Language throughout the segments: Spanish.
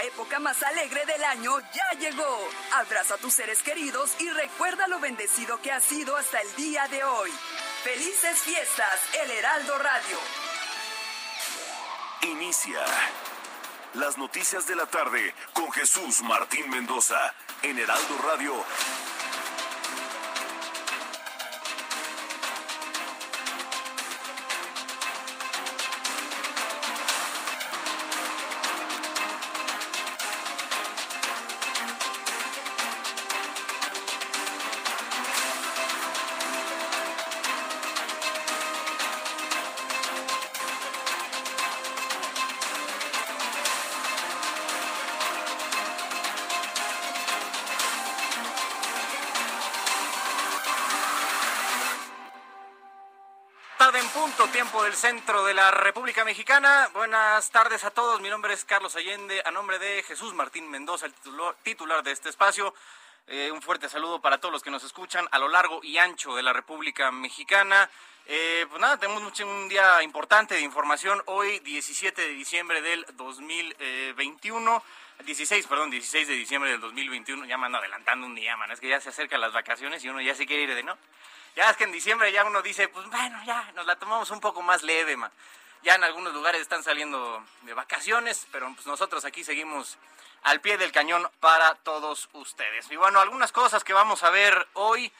La época más alegre del año ya llegó. Abraza a tus seres queridos y recuerda lo bendecido que has sido hasta el día de hoy. Felices fiestas, El Heraldo Radio. Inicia las noticias de la tarde con Jesús Martín Mendoza en Heraldo Radio. Tiempo del centro de la República Mexicana. Buenas tardes a todos. Mi nombre es Carlos Allende. A nombre de Jesús Martín Mendoza, el titular, titular de este espacio. eh, un fuerte saludo para todos los que nos escuchan a lo largo y ancho de la República Mexicana. Eh, pues nada, tenemos un día importante de información. Hoy, 17 de diciembre del 2021. 16, perdón, 16 de diciembre del 2021. Ya me ando adelantando un día, man. Es que ya se acercan las vacaciones y uno ya se quiere ir de no. Ya es que en diciembre ya uno dice, pues bueno, ya nos la tomamos un poco más leve, man. Ya en algunos lugares están saliendo de vacaciones, pero pues nosotros aquí seguimos al pie del cañón para todos ustedes. Y bueno, algunas cosas que vamos a ver hoy.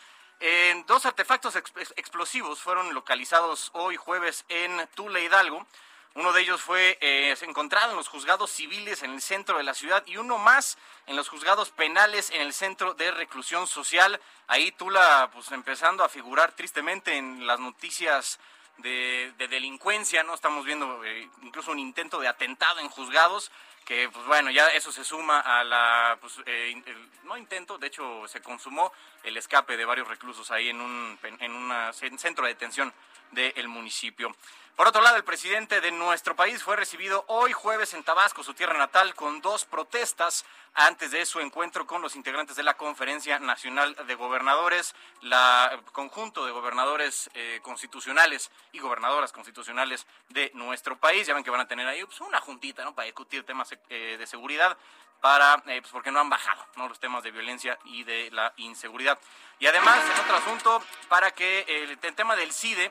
Eh, dos artefactos ex- explosivos fueron localizados hoy jueves en Tula Hidalgo. Uno de ellos fue eh, encontrado en los juzgados civiles en el centro de la ciudad y uno más en los juzgados penales en el centro de reclusión social. Ahí Tula, pues empezando a figurar tristemente en las noticias de, de delincuencia, ¿no? Estamos viendo eh, incluso un intento de atentado en juzgados, que pues bueno, ya eso se suma a la, pues, eh, el- no intento, de hecho se consumó el escape de varios reclusos ahí en un en una cen- centro de detención del municipio. Por otro lado, el presidente de nuestro país fue recibido hoy jueves en Tabasco, su tierra natal, con dos protestas antes de su encuentro con los integrantes de la Conferencia Nacional de Gobernadores, la conjunto de gobernadores eh, constitucionales y gobernadoras constitucionales de nuestro país. Ya ven que van a tener ahí pues, una juntita ¿no? para discutir temas eh, de seguridad para eh, pues porque no han bajado ¿no? los temas de violencia y de la inseguridad. Y además, en otro asunto, para que el, el tema del CIDE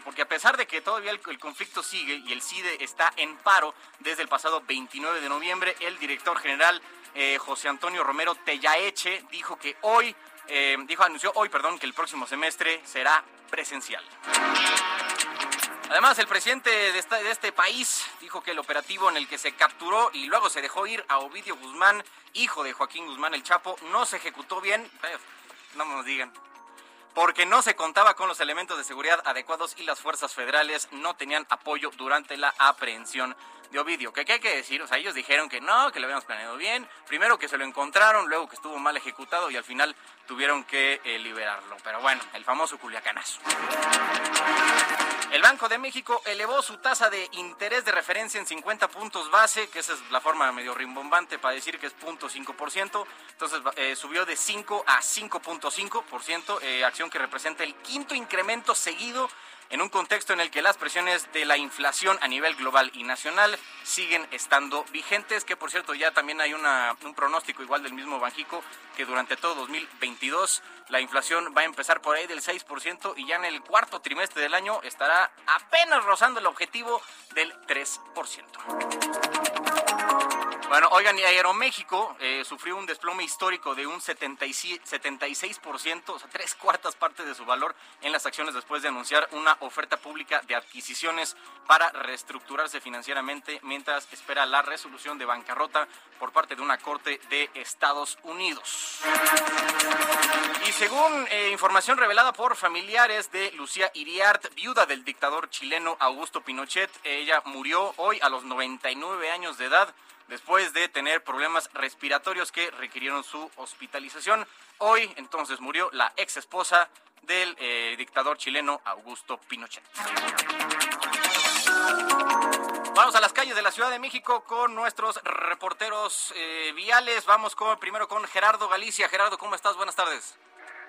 porque a pesar de que todavía el, conflicto sigue y el CIDE está en paro desde el pasado 29 de noviembre, el director general eh, José Antonio Romero Tellaeche dijo que hoy, eh, dijo, anunció hoy, perdón, que el próximo semestre será presencial. Además, el presidente de este país dijo que el operativo en el que se capturó y luego se dejó ir a Ovidio Guzmán, hijo de Joaquín Guzmán el Chapo, no se ejecutó bien. Eh, No nos digan porque no se contaba con los elementos de seguridad adecuados y las fuerzas federales no tenían apoyo durante la aprehensión de Ovidio. ¿Qué, qué hay que decir? O sea, ellos dijeron que no, que lo habíamos planeado bien, primero que se lo encontraron, luego que estuvo mal ejecutado y al final tuvieron que eh, liberarlo. Pero bueno, el famoso culiacanazo. El Banco de México elevó su tasa de interés de referencia en 50 puntos base, que esa es la forma medio rimbombante para decir que es 0.5%. Entonces eh, subió de 5 a 5.5%, eh, acción que representa el quinto incremento seguido en un contexto en el que las presiones de la inflación a nivel global y nacional siguen estando vigentes, que por cierto ya también hay un pronóstico igual del mismo Banjico, que durante todo 2022 la inflación va a empezar por ahí del 6% y ya en el cuarto trimestre del año estará apenas rozando el objetivo del 3%. Bueno, oigan, y Aeroméxico eh, sufrió un desplome histórico de un 76%, o sea, tres cuartas partes de su valor en las acciones después de anunciar una oferta pública de adquisiciones para reestructurarse financieramente mientras espera la resolución de bancarrota por parte de una corte de Estados Unidos. Y según eh, información revelada por familiares de Lucía Iriart, viuda del dictador chileno Augusto Pinochet, ella murió hoy a los 99 años de edad después de tener problemas respiratorios que requirieron su hospitalización. Hoy entonces murió la ex esposa del eh, dictador chileno Augusto Pinochet. Vamos a las calles de la Ciudad de México con nuestros reporteros eh, viales. Vamos con, primero con Gerardo Galicia. Gerardo, ¿cómo estás? Buenas tardes.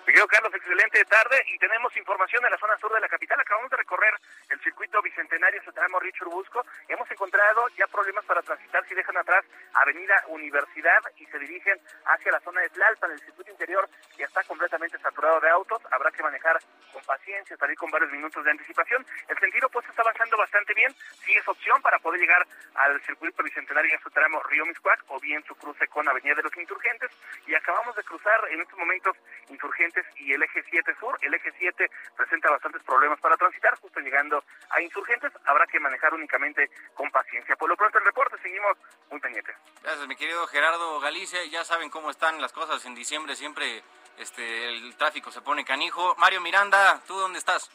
Miguel Carlos, excelente tarde y tenemos información en la zona sur de la capital. Acabamos de recorrer el circuito bicentenario tramo Richard Busco. Hemos encontrado ya problemas para transitar si dejan atrás Avenida Universidad y se dirigen hacia la zona de Tlalpan. El circuito interior ya está completamente saturado de autos. Habrá que manejar con paciencia, salir con varios minutos de anticipación. El sentido pues está avanzando bastante bien. Sí es opción para poder llegar al circuito bicentenario en su tramo Río Miscuac o bien su cruce con Avenida de los Insurgentes. Y acabamos de cruzar en estos momentos Insurgentes y el eje 7 sur. El eje 7 presenta bastantes problemas para transitar, justo llegando a insurgentes. Habrá que manejar únicamente con paciencia. Por lo pronto el reporte, seguimos muy pendientes. Gracias, mi querido Gerardo Galicia. Ya saben cómo están las cosas en diciembre, siempre este, el tráfico se pone canijo. Mario Miranda, ¿tú dónde estás?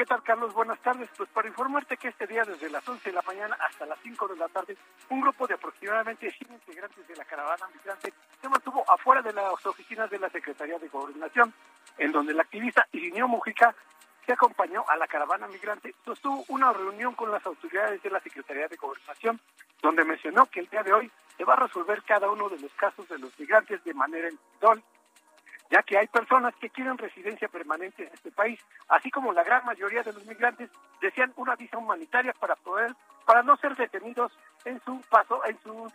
¿Qué tal, Carlos? Buenas tardes. Pues para informarte que este día, desde las 11 de la mañana hasta las 5 de la tarde, un grupo de aproximadamente 100 integrantes de la caravana migrante se mantuvo afuera de las oficinas de la Secretaría de Gobernación, en donde el activista Irineo Mujica se acompañó a la caravana migrante, sostuvo una reunión con las autoridades de la Secretaría de Gobernación, donde mencionó que el día de hoy se va a resolver cada uno de los casos de los migrantes de manera individual ya que hay personas que quieren residencia permanente en este país, así como la gran mayoría de los migrantes desean una visa humanitaria para poder, para no ser detenidos en su paso, en su,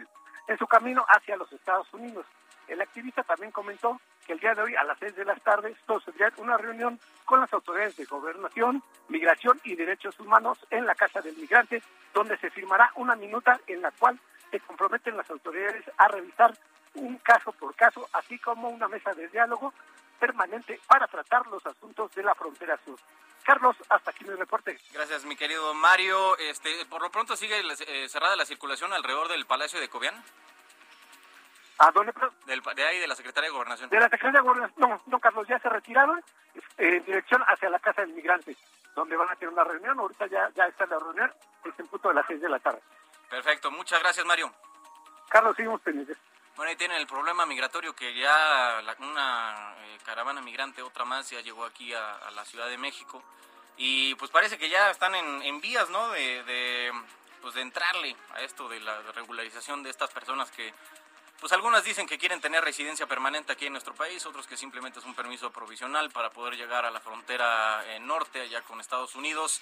en su camino hacia los Estados Unidos. El activista también comentó que el día de hoy a las seis de la tarde tendrá una reunión con las autoridades de gobernación, migración y derechos humanos en la Casa del Migrante, donde se firmará una minuta en la cual se comprometen las autoridades a revisar un caso por caso, así como una mesa de diálogo permanente para tratar los asuntos de la frontera sur. Carlos, hasta aquí mi reporte. Gracias, mi querido Mario. Este, por lo pronto sigue eh, cerrada la circulación alrededor del Palacio de Cobián. ¿A dónde? Del, de ahí, de la Secretaría de Gobernación. De la Secretaría de Gobernación. No, no, Carlos, ya se retiraron eh, en dirección hacia la Casa del Migrante, donde van a tener una reunión. Ahorita ya, ya está la reunión, es en punto de las seis de la tarde. Perfecto, muchas gracias, Mario. Carlos, seguimos pendientes. Bueno, ahí tienen el problema migratorio que ya una eh, caravana migrante, otra más, ya llegó aquí a, la Ciudad de México. Y pues parece que ya están en, vías, ¿no? De, pues de entrarle a esto de la regularización de estas personas que, pues algunas dicen que quieren tener residencia permanente aquí en nuestro país, otros que simplemente es un permiso provisional para poder llegar a la frontera eh, norte, allá con Estados Unidos.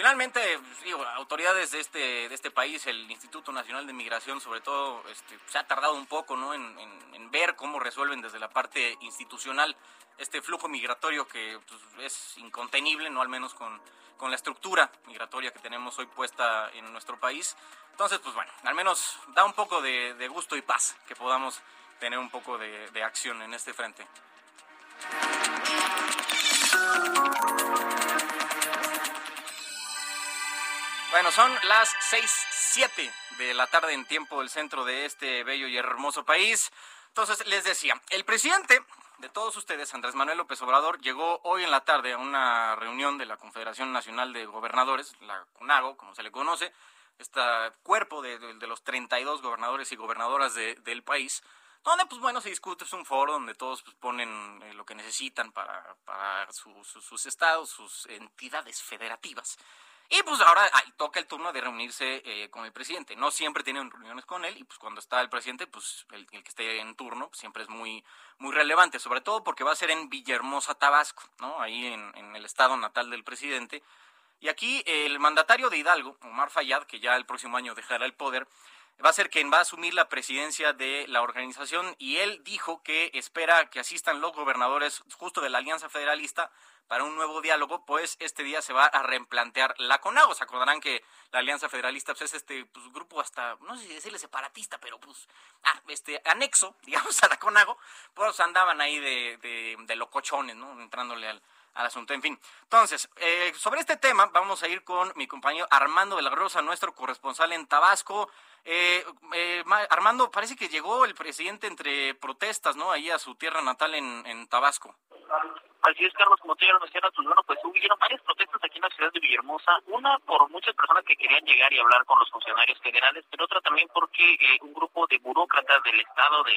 Finalmente, digo, autoridades de este, de este país, el Instituto Nacional de Migración, sobre todo, este, se ha tardado un poco ¿no? en, ver cómo resuelven desde la parte institucional este flujo migratorio que pues, es incontenible, no al menos con, con la estructura migratoria que tenemos hoy puesta en nuestro país. Entonces, pues bueno, al menos da un poco de, gusto y paz que podamos tener un poco de, de acción en este frente. Bueno, son las seis, siete de la tarde en tiempo del centro de este bello y hermoso país. Entonces, les decía, el presidente de todos ustedes, Andrés Manuel López Obrador, llegó hoy en la tarde a una reunión de la Confederación Nacional de Gobernadores, la CONAGO, como se le conoce, este cuerpo de, los 32 gobernadores y gobernadoras del país, donde, pues bueno, se discute, es un foro donde todos pues, ponen eh, lo que necesitan para, sus estados, sus entidades federativas. Y pues ahora toca el turno de reunirse eh, con el presidente. No siempre tienen reuniones con él y pues cuando está el presidente, pues el, que esté en turno siempre es muy, muy relevante, sobre todo porque va a ser en Villahermosa, Tabasco, ¿no? Ahí en, en el estado natal del presidente. Y aquí el mandatario de Hidalgo, Omar Fayad, que ya el próximo año dejará el poder, va a ser quien va a asumir la presidencia de la organización y él dijo que espera que asistan los gobernadores justo de la Alianza Federalista para un nuevo diálogo, pues este día se va a replantear la CONAGO. Se acordarán que la Alianza Federalista pues, es este pues, grupo hasta, no sé si decirle separatista, pero pues, ah, este, anexo, digamos, a la CONAGO, pues andaban ahí de, de, de locochones, ¿no? Entrándole al, al asunto. En fin, entonces, eh, sobre este tema vamos a ir con mi compañero Armando de la Rosa, nuestro corresponsal en Tabasco. Eh, eh, Armando, parece que llegó el presidente entre protestas, ¿no? Ahí a su tierra natal en, Tabasco. Así es, Carlos, como tú ya lo mencionas, pues bueno, pues hubieron varias protestas aquí en la ciudad de Villahermosa. Una por muchas personas que querían llegar y hablar con los funcionarios federales, pero otra también porque eh, un grupo de burócratas del Estado, de,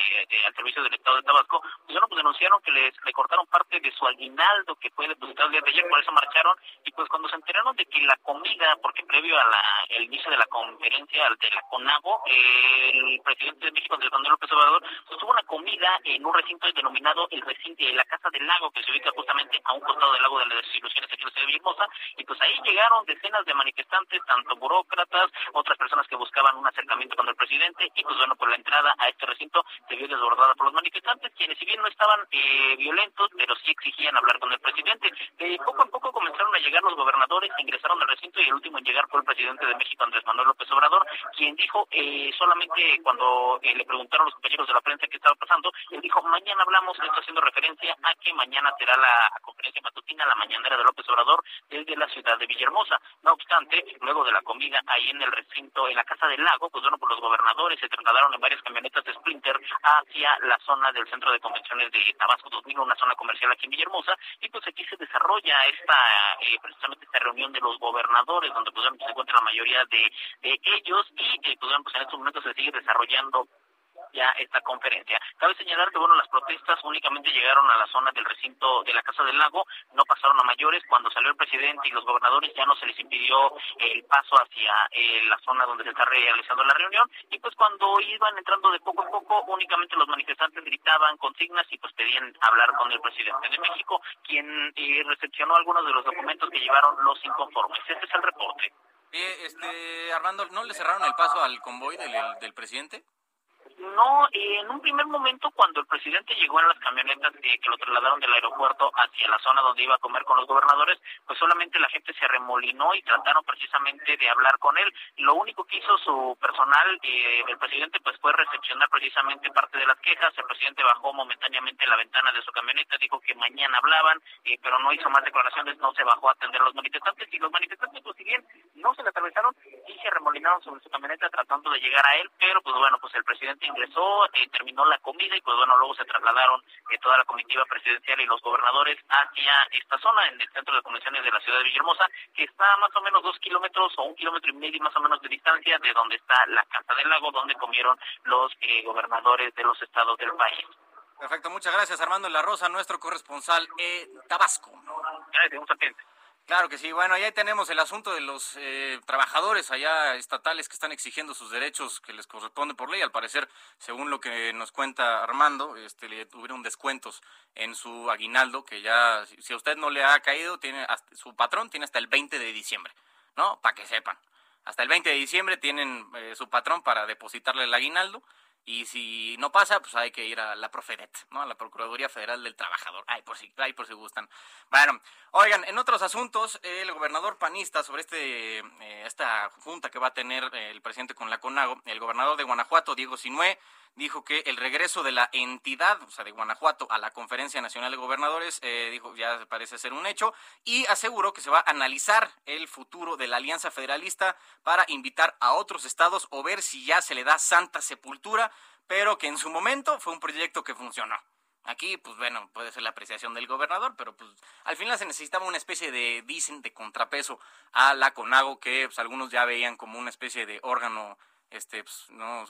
al servicio del Estado de Tabasco, pues bueno, pues denunciaron que les le cortaron parte de su aguinaldo que fue depositado el día de ayer, por eso marcharon. Y pues cuando se enteraron de que la comida, porque previo a la, el inicio de la conferencia de la CONAGO, el presidente de México, Andrés Manuel López Obrador, pues tuvo una comida en un recinto denominado el recinto de la Casa del Lago, que se ubica justamente a un costado del lago de las desilusiones aquí en la ciudad de Villahermosa, y pues ahí llegaron decenas de manifestantes, tanto burócratas, otras personas que buscaban un acercamiento con el presidente, y pues bueno, por la entrada a este recinto se vio desbordada por los manifestantes, quienes si bien no estaban eh, violentos, pero sí exigían hablar con el presidente. Poco a poco comenzaron a llegar los gobernadores, ingresaron al recinto y el último en llegar fue el presidente de México, Andrés Manuel López Obrador, quien dijo eh, solamente cuando eh, le preguntaron los compañeros de la prensa qué estaba pasando, él dijo, mañana hablamos, esto haciendo referencia a que mañana será la conferencia matutina, la mañanera de López Obrador, desde la ciudad de Villahermosa. No obstante, luego de la comida ahí en el recinto, en la Casa del Lago, pues bueno, por los gobernadores se trasladaron en varias camionetas de Sprinter hacia la zona del Centro de Convenciones de Tabasco 2000, una zona comercial aquí en Villahermosa, y pues aquí se desarrolla esta, eh, precisamente esta reunión de los gobernadores, donde pues se encuentra la mayoría de, de ellos, y eh, pues pues en estos momentos se sigue desarrollando ya esta conferencia. Cabe señalar que bueno, las protestas únicamente llegaron a la zona del recinto de la Casa del Lago, no pasaron a mayores. Cuando salió el presidente y los gobernadores ya no se les impidió el paso hacia eh, la zona donde se está realizando la reunión. Y pues cuando iban entrando de poco a poco, únicamente los manifestantes gritaban consignas y pues pedían hablar con el presidente de México, quien eh, recepcionó algunos de los documentos que llevaron los inconformes. Este es el reporte. Eh, este, Armando, ¿no le cerraron el paso al convoy del, del presidente? No, eh, en un primer momento cuando el presidente llegó en las camionetas eh, que lo trasladaron del aeropuerto hacia la zona donde iba a comer con los gobernadores, pues solamente la gente se remolinó y trataron precisamente de hablar con él. Lo único que hizo su personal eh, del presidente pues fue recepcionar precisamente parte de las quejas. El presidente bajó momentáneamente la ventana de su camioneta, dijo que mañana hablaban, eh, pero no hizo más declaraciones, no se bajó a atender a los manifestantes y los manifestantes pues si bien no se le atravesaron, sí se remolinaron sobre su camioneta tratando de llegar a él, pero pues bueno, pues el presidente ingresó, eh, terminó la comida y pues bueno, luego se trasladaron eh, toda la comitiva presidencial y los gobernadores hacia esta zona, en el centro de convenciones de la ciudad de Villahermosa, que está más o menos dos kilómetros o un kilómetro y medio más o menos de distancia de donde está la Casa del Lago, donde comieron los eh, gobernadores de los estados del país. Perfecto, muchas gracias Armando La Rosa, nuestro corresponsal en Tabasco. Gracias, un sapiente. Claro que sí. Bueno, ahí tenemos el asunto de los eh, trabajadores allá estatales que están exigiendo sus derechos que les corresponde por ley. Al parecer, según lo que nos cuenta Armando, este, le tuvieron descuentos en su aguinaldo que ya, si a usted no le ha caído, tiene su patrón tiene hasta el 20 de diciembre, ¿no? Para que sepan. Hasta el 20 de diciembre tienen eh, su patrón para depositarle el aguinaldo y si no pasa, pues hay que ir a la Profedet, ¿no? A la Procuraduría Federal del Trabajador. Ay, por si, ay, por si gustan. Bueno, oigan, en otros asuntos, el gobernador panista sobre este eh, esta junta que va a tener el presidente con la CONAGO, el gobernador de Guanajuato, Diego Sinué, dijo que el regreso de la entidad, o sea, de Guanajuato a la Conferencia Nacional de Gobernadores, eh, dijo ya parece ser un hecho, y aseguró que se va a analizar el futuro de la Alianza Federalista para invitar a otros estados o ver si ya se le da santa sepultura, pero que en su momento fue un proyecto que funcionó. Aquí, pues bueno, puede ser la apreciación del gobernador, pero pues al final se necesitaba una especie de, dicen, de contrapeso a la CONAGO, que pues, algunos ya veían como una especie de órgano este, pues, no,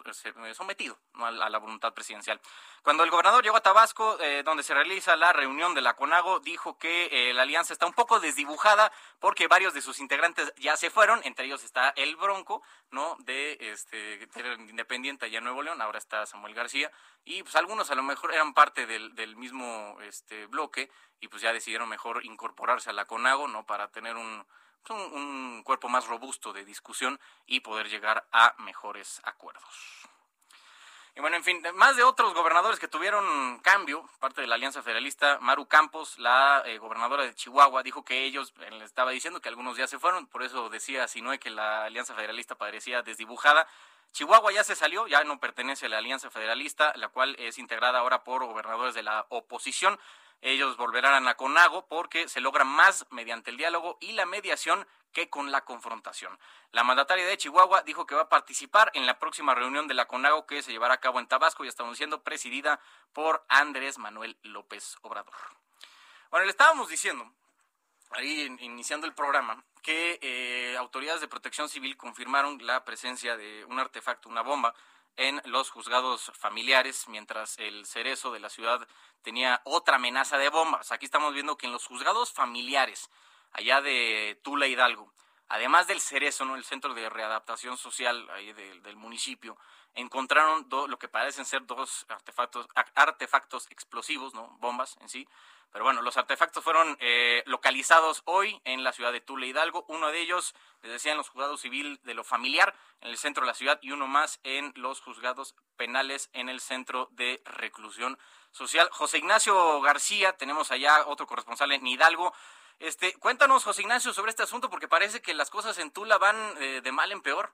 sometido ¿no? a, la voluntad presidencial. Cuando el gobernador llegó a Tabasco, eh, donde se realiza la reunión de la CONAGO, dijo que eh, la alianza está un poco desdibujada porque varios de sus integrantes ya se fueron, entre ellos está el Bronco, ¿no? De este Independiente allá en Nuevo León, ahora está Samuel García, y pues algunos a lo mejor eran parte del, del mismo este bloque y pues ya decidieron mejor incorporarse a la CONAGO, ¿no? Para tener un un, un cuerpo más robusto de discusión y poder llegar a mejores acuerdos. Y bueno, en fin, más de otros gobernadores que tuvieron cambio, parte de la Alianza Federalista, Maru Campos, la eh, gobernadora de Chihuahua, dijo que ellos, le estaba diciendo que algunos ya se fueron, por eso decía Sinoe que la Alianza Federalista parecía desdibujada. Chihuahua ya se salió, ya no pertenece a la Alianza Federalista, la cual es integrada ahora por gobernadores de la oposición. Ellos volverán a Conago porque se logra más mediante el diálogo y la mediación que con la confrontación. La mandataria de Chihuahua dijo que va a participar en la próxima reunión de la CONAGO que se llevará a cabo en Tabasco y estamos siendo presidida por Andrés Manuel López Obrador. Bueno, le estábamos diciendo, ahí iniciando el programa, que eh, autoridades de protección civil confirmaron la presencia de un artefacto, una bomba, en los juzgados familiares, mientras el cerezo de la ciudad tenía otra amenaza de bombas. Aquí estamos viendo que en los juzgados familiares, allá de Tula Hidalgo, además del Cerezo, ¿no? el centro de readaptación social ahí del municipio, encontraron lo que parecen ser dos artefactos, artefactos explosivos, ¿no? bombas en sí. Pero bueno, los artefactos fueron eh, localizados hoy en la ciudad de Tula Hidalgo. Uno de ellos, les decía, en los juzgados civil de lo familiar, en el centro de la ciudad, y uno más en los juzgados penales en el centro de reclusión social. José Ignacio García, tenemos allá otro corresponsal en Hidalgo. Este, cuéntanos, José Ignacio, sobre este asunto, porque parece que las cosas en Tula van eh, de mal en peor.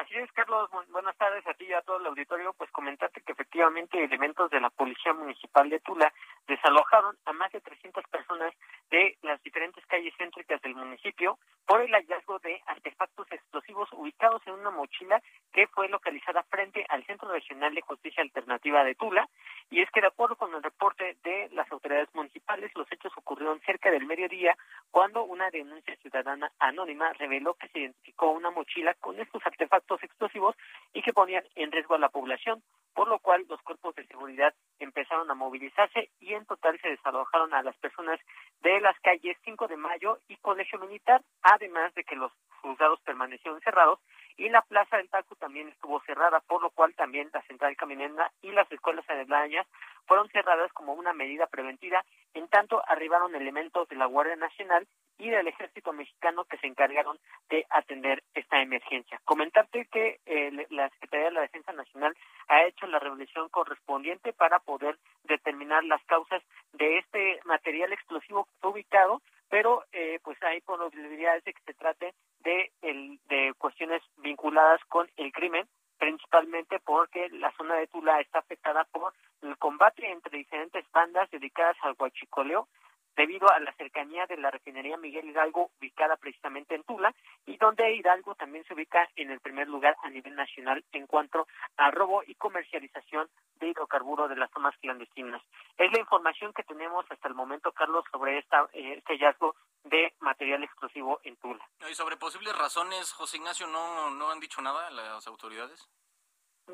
Así es, Carlos. buenas tardes a ti y a todo el auditorio. Pues comentarte que efectivamente elementos de la Policía Municipal de Tula desalojaron a más de 300 personas de las diferentes calles céntricas del municipio por el hallazgo de artefactos explosivos ubicados en una mochila que fue localizada frente al Centro Regional de Justicia Alternativa de Tula. Y es que de acuerdo con el reporte de las autoridades municipales, los hechos ocurrieron cerca del mediodía cuando una denuncia ciudadana anónima reveló que se identificó una mochila con estos artefactos explosivos y que ponían en riesgo a la población, por lo cual los cuerpos de seguridad empezaron a movilizarse y en total se desalojaron a las personas de las calles 5 de Mayo y Colegio Militar, además de que los juzgados permanecieron cerrados y la Plaza del Taco también estuvo cerrada, por lo cual también la Central Caminenda y las escuelas aledañas fueron cerradas como una medida preventiva, en tanto arribaron elementos de la Guardia Nacional y del Ejército Mexicano que se encargaron de atender esta emergencia. Comentarte que eh, la Secretaría de la Defensa Nacional ha hecho la revelación correspondiente para poder determinar las causas de este material explosivo ubicado pero eh, pues hay probabilidades de que se trate de, el, de cuestiones vinculadas con el crimen, principalmente porque la zona de Tula está afectada por el combate entre diferentes bandas dedicadas al huachicoleo, debido a la cercanía de la refinería Miguel Hidalgo ubicada precisamente en Tula y donde Hidalgo también se ubica en el primer lugar a nivel nacional en cuanto a robo y comercialización de hidrocarburo de las tomas clandestinas. Es la información que tenemos hasta el momento, Carlos, sobre esta, eh, este hallazgo de material explosivo en Tula. ¿Y sobre posibles razones, José Ignacio, no, no han dicho nada las autoridades?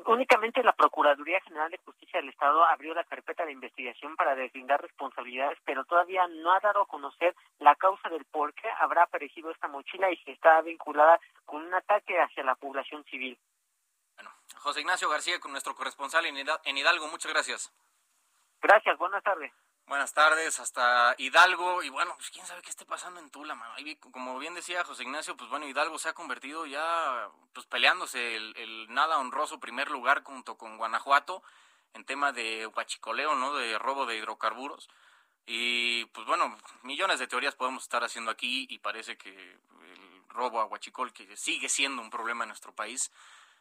Únicamente la Procuraduría General de Justicia del Estado abrió la carpeta de investigación para deslindar responsabilidades, pero todavía no ha dado a conocer la causa del por qué habrá aparecido esta mochila y si está vinculada con un ataque hacia la población civil. Bueno, José Ignacio García, con nuestro corresponsal en Hidalgo, muchas gracias. Gracias, buenas tardes. Buenas tardes, hasta Hidalgo, y bueno, pues quién sabe qué esté pasando en Tula, como bien decía José Ignacio, pues bueno, Hidalgo se ha convertido ya, pues peleándose el, nada honroso primer lugar junto con Guanajuato en tema de huachicoleo, ¿no? De robo de hidrocarburos. Y pues bueno, millones de teorías podemos estar haciendo aquí y parece que el robo a huachicol, que sigue siendo un problema en nuestro país,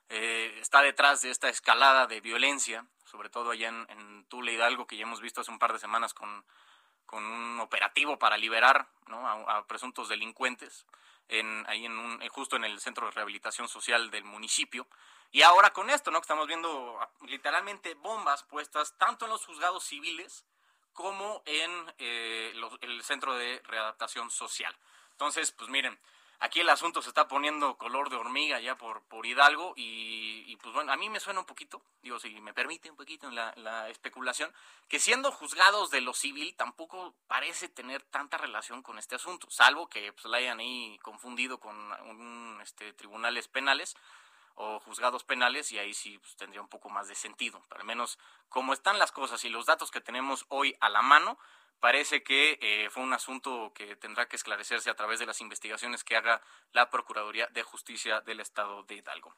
eh, está detrás de esta escalada de violencia, sobre todo allá en, en, Tula Hidalgo, que ya hemos visto hace un par de semanas con, con un operativo para liberar a, presuntos delincuentes, en, ahí en un, eh, justo en el centro de rehabilitación social del municipio. Y ahora con esto, ¿no? Que estamos viendo literalmente bombas puestas tanto en los juzgados civiles como en eh, el centro de readaptación social. Entonces, pues miren, Aquí el asunto se está poniendo color de hormiga ya por, por Hidalgo y, pues bueno, a mí me suena un poquito, digo, si me permite un poquito en la, la, especulación, que siendo juzgados de lo civil tampoco parece tener tanta relación con este asunto, salvo que pues, la hayan ahí confundido con un, este, tribunales penales o juzgados penales y ahí sí pues, tendría un poco más de sentido, pero al menos como están las cosas y los datos que tenemos hoy a la mano, parece que eh, fue un asunto que tendrá que esclarecerse a través de las investigaciones que haga la Procuraduría de Justicia del Estado de Hidalgo.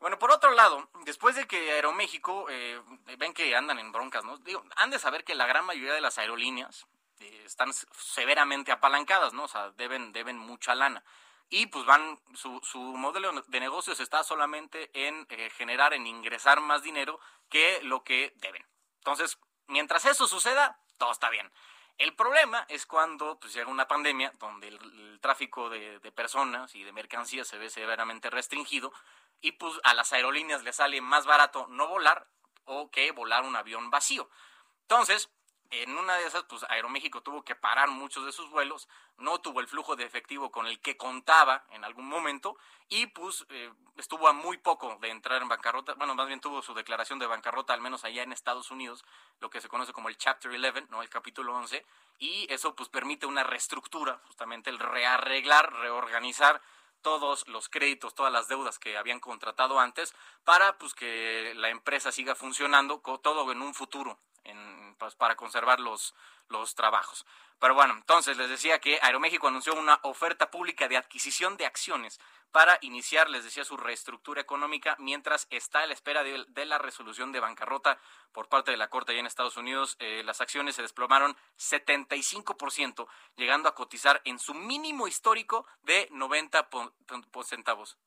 Bueno, por otro lado, después de que Aeroméxico, eh, ven que andan en broncas, ¿no? Digo, han de saber que la gran mayoría de las aerolíneas eh, están severamente apalancadas, ¿no? O sea, deben, deben mucha lana. Y pues van, su, su modelo de negocios está solamente en eh, generar, en ingresar más dinero que lo que deben. Entonces, mientras eso suceda, todo está bien. El problema es cuando pues, llega una pandemia donde el, tráfico de, de, personas y de mercancías se ve severamente restringido y pues a las aerolíneas les sale más barato no volar o que volar un avión vacío. Entonces, en una de esas, pues Aeroméxico tuvo que parar muchos de sus vuelos, no tuvo el flujo de efectivo con el que contaba en algún momento y pues eh, estuvo a muy poco de entrar en bancarrota, bueno, más bien tuvo su declaración de bancarrota, al menos allá en Estados Unidos, lo que se conoce como el Chapter 11, ¿no? El capítulo 11, y eso pues permite una reestructura, justamente el rearreglar, reorganizar todos los créditos, todas las deudas que habían contratado antes para pues que la empresa siga funcionando todo en un futuro en, pues, para conservar los, los trabajos. Pero bueno, entonces les decía que Aeroméxico anunció una oferta pública de adquisición de acciones para iniciar, les decía, su reestructura económica mientras está a la espera de, la resolución de bancarrota por parte de la Corte allá en Estados Unidos. Eh, las acciones se desplomaron 75%, llegando a cotizar en su mínimo histórico de 90 centavos.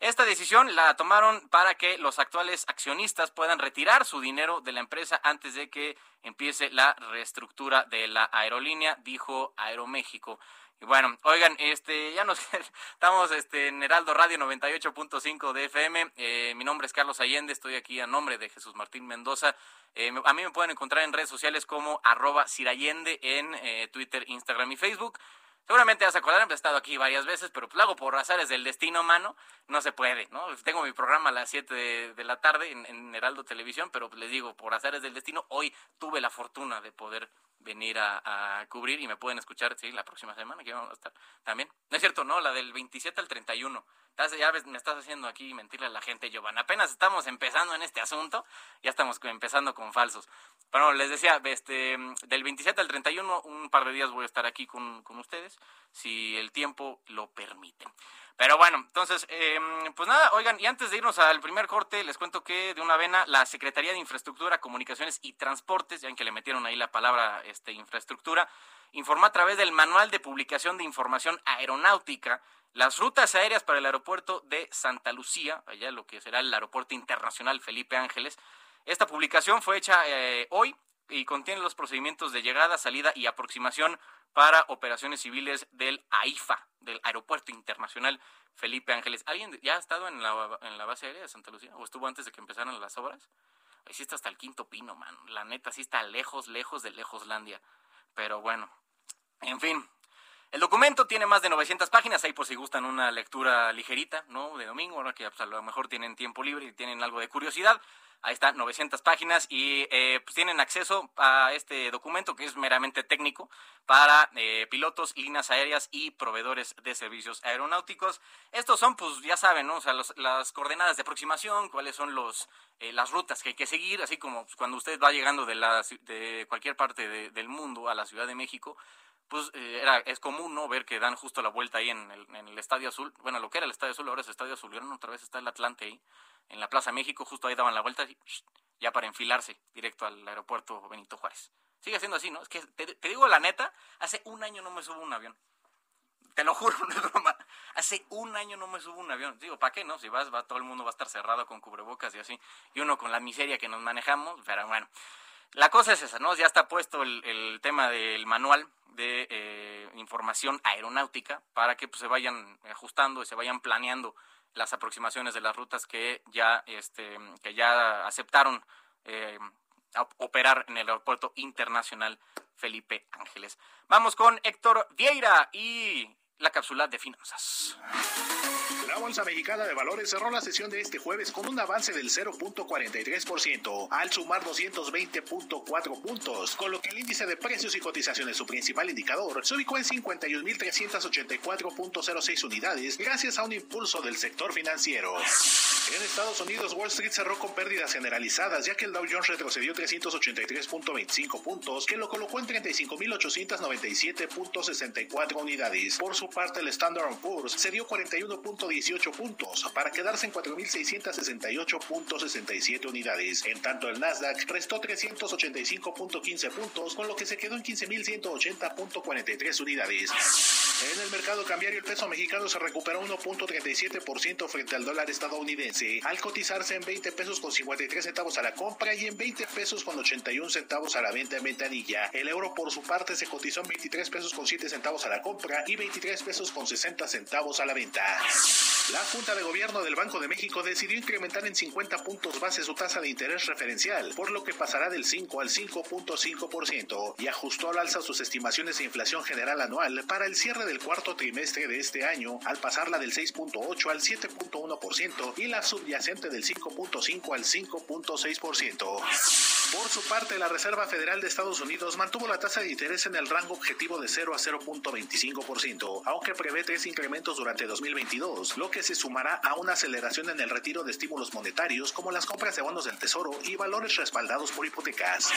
Esta decisión la tomaron para que los actuales accionistas puedan retirar su dinero de la empresa antes de que empiece la reestructura de la aerolínea, dijo Aeroméxico. Y bueno, oigan, este, ya nos estamos este, en Heraldo Radio 98.5 de FM. Eh, mi nombre es Carlos Allende, estoy aquí a nombre de Jesús Martín Mendoza. Eh, a mí me pueden encontrar en redes sociales como arroba en eh, Twitter, Instagram y Facebook. Seguramente vas a acordar, he estado aquí varias veces, pero pues lo hago por azares del destino, mano. No se puede, ¿no? Tengo mi programa a las 7 de, la tarde en, Heraldo Televisión, pero les digo, por azares del destino, hoy tuve la fortuna de poder venir a, cubrir y me pueden escuchar, sí, la próxima semana que vamos a estar también. No es cierto, ¿no? La del 27 al 31. Ya me estás haciendo aquí mentirle a la gente, Giovanna. Apenas estamos empezando en este asunto, ya estamos empezando con falsos. Pero les decía, este, del 27 al 31, un par de días voy a estar aquí con, con ustedes, si el tiempo lo permite. Pero bueno, entonces, em, pues nada, oigan, y antes de irnos al primer corte, les cuento que de una vena la Secretaría de Infraestructura, Comunicaciones y Transportes, ya que le metieron ahí la palabra este, infraestructura, informó a través del Manual de Publicación de Información Aeronáutica las rutas aéreas para el aeropuerto de Santa Lucía, allá lo que será el Aeropuerto Internacional Felipe Ángeles. Esta publicación fue hecha eh, hoy y contiene los procedimientos de llegada, salida y aproximación para operaciones civiles del AIFA, del Aeropuerto Internacional Felipe Ángeles. ¿Alguien ya ha estado en la, en la base aérea de Santa Lucía? ¿O estuvo antes de que empezaran las obras? Ahí sí está hasta el quinto pino, man. La neta, sí está lejos, lejos de Lejoslandia. Pero bueno, en fin. El documento tiene más de 900 páginas, ahí por si gustan una lectura ligerita, ¿no? De domingo, ahora que pues, a lo mejor tienen tiempo libre y tienen algo de curiosidad. Ahí está, 900 páginas y eh, pues tienen acceso a este documento que es meramente técnico para eh, pilotos, líneas aéreas y proveedores de servicios aeronáuticos. Estos son, pues ya saben, ¿no? O sea, las coordenadas de aproximación, cuáles son los, eh, las rutas que hay que seguir, así como pues, cuando usted va llegando de, la, de cualquier parte del mundo a la Ciudad de México, pues era, es común no ver que dan justo la vuelta ahí en el, en el Estadio Azul. Bueno, lo que era el Estadio Azul ahora es Estadio Azul, y otra vez está el Atlante ahí en la Plaza México, justo ahí daban la vuelta ya para enfilarse directo al aeropuerto Benito Juárez. Sigue siendo así, ¿no? Es que te, digo la neta, hace un año no me subo un avión. Te lo juro, no es broma. Hace un año no me subo un avión. Digo, ¿para qué no? Si vas, va, todo el mundo va a estar cerrado con cubrebocas y así. Y uno con la miseria que nos manejamos, pero bueno. La cosa es esa, ¿no? Ya está puesto el, tema del manual de eh, información aeronáutica para que pues, se vayan ajustando y se vayan planeando las aproximaciones de las rutas que ya, este, que ya aceptaron eh, operar en el aeropuerto internacional Felipe Ángeles. Vamos con Héctor Vieira y la cápsula de finanzas. La Bolsa Mexicana de Valores cerró la sesión de este jueves con un avance del 0.43% al sumar 220.4 puntos, con lo que el índice de precios y cotizaciones, su principal indicador, se ubicó en 51.384.06 unidades gracias a un impulso del sector financiero. En Estados Unidos, Wall Street cerró con pérdidas generalizadas, ya que el Dow Jones retrocedió 383.25 puntos, que lo colocó en 35.897.64 unidades. Por su parte, el Standard Poor's se dio 41.18 puntos para quedarse en 4.668.67 unidades. En tanto, el Nasdaq restó 385.15 puntos, con lo que se quedó en 15.180.43 unidades. En el mercado cambiario, el peso mexicano se recuperó 1.37% frente al dólar estadounidense al cotizarse en 20 pesos con 53 centavos a la compra y en 20 pesos con 81 centavos a la venta en ventanilla. El euro por su parte se cotizó en 23 pesos con 7 centavos a la compra y 23 pesos con 60 centavos a la venta. La Junta de Gobierno del Banco de México decidió incrementar en 50 puntos base su tasa de interés referencial, por lo que pasará del 5 al 5.5% y ajustó al alza sus estimaciones de inflación general anual para el cierre del cuarto trimestre de este año, al pasarla del 6.8 al 7.1% y la subyacente del 5.5 al 5.6%. Por su parte, la Reserva Federal de Estados Unidos mantuvo la tasa de interés en el rango objetivo de 0 a 0.25%, aunque prevé tres incrementos durante 2022, lo que se sumará a una aceleración en el retiro de estímulos monetarios como las compras de bonos del Tesoro y valores respaldados por hipotecas.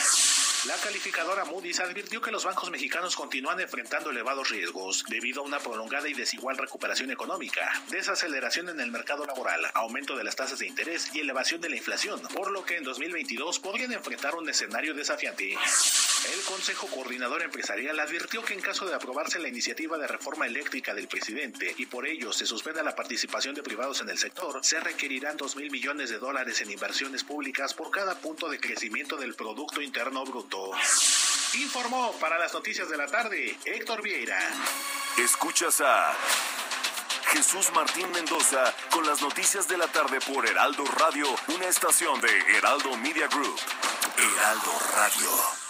La calificadora Moody's advirtió que los bancos mexicanos continúan enfrentando elevados riesgos debido a una prolongada y desigual recuperación económica, desaceleración en el mercado laboral, aumento de las tasas de interés y elevación de la inflación, por lo que en 2022 podrían enfrentar un escenario desafiante. El Consejo Coordinador Empresarial advirtió que en caso de aprobarse la iniciativa de reforma eléctrica del presidente y por ello se suspenda la participación de privados en el sector, se requerirán 2 mil millones de dólares en inversiones públicas por cada punto de crecimiento del Producto Interno Bruto. Informó para las noticias de la tarde Héctor Vieira. Escuchas a Jesús Martín Mendoza con las noticias de la tarde por Heraldo Radio, una estación de Heraldo Media Group. Heraldo Radio.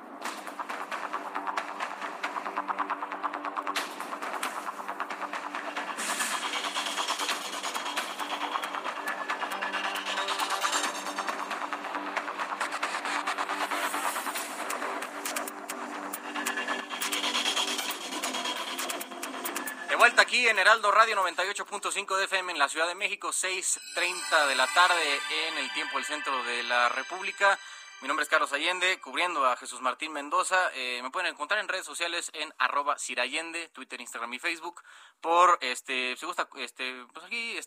Radio 98.5 de FM en la Ciudad de México, 6.30 de la tarde en el tiempo del centro de la República. Mi nombre es Carlos Allende, cubriendo a Jesús Martín Mendoza. Eh, me pueden encontrar en redes sociales en arroba Cirallende, Twitter, Instagram y Facebook. Por, este, si gusta, este, pues aquí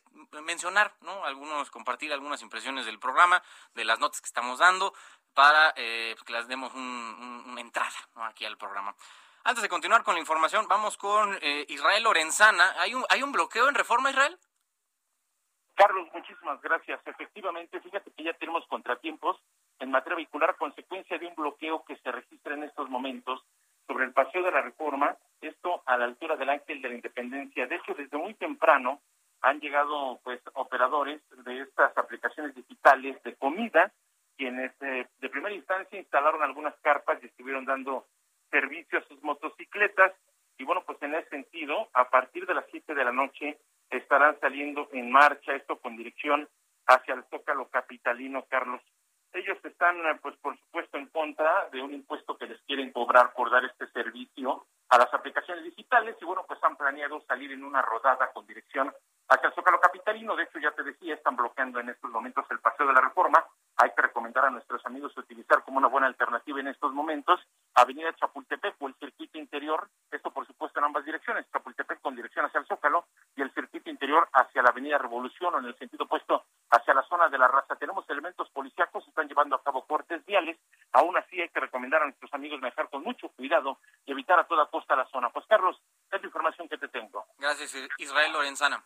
mencionar, ¿no? Algunos, compartir algunas impresiones del programa, de las notas que estamos dando, para eh, pues, que las demos un- un- una entrada aquí al programa. Antes de continuar con la información, vamos con eh, Israel Lorenzana. ¿Hay un, ¿Hay un bloqueo en Reforma, Israel? Carlos, muchísimas gracias. Efectivamente, fíjate que ya tenemos contratiempos en materia vehicular consecuencia de un bloqueo que se registra en estos momentos sobre el paseo de la reforma, esto a la altura del Ángel de la Independencia. De hecho, desde muy temprano han llegado pues operadores de estas aplicaciones digitales de comida, quienes eh, de primera instancia instalaron algunas carpas y estuvieron dando servicio a sus motocicletas. Y bueno, pues en ese sentido, a partir de las 7 de la noche estarán saliendo en marcha, esto con dirección hacia el Zócalo Capitalino, Carlos. Ellos están, eh, pues por supuesto, en contra de un impuesto que les quieren cobrar por dar este servicio a las aplicaciones digitales y bueno, pues han planeado salir en una rodada con dirección hacia el Zócalo Capitalino. De hecho, ya te decía, están bloqueando en estos momentos el Paseo de la Reforma. Hay que recomendar a nuestros amigos utilizar como una buena alternativa en estos momentos Avenida Chapultepec o el circuito interior, esto por supuesto en ambas direcciones, Chapultepec con dirección hacia el Zócalo y el circuito interior hacia la Avenida Revolución o en el sentido opuesto hacia la zona de la raza. Tenemos elementos policíacos, están llevando a cabo cortes viales, aún así hay que recomendar a nuestros amigos manejar con mucho cuidado y evitar a toda costa la zona. Pues Carlos, es la información que te tengo. Gracias, Israel Lorenzana.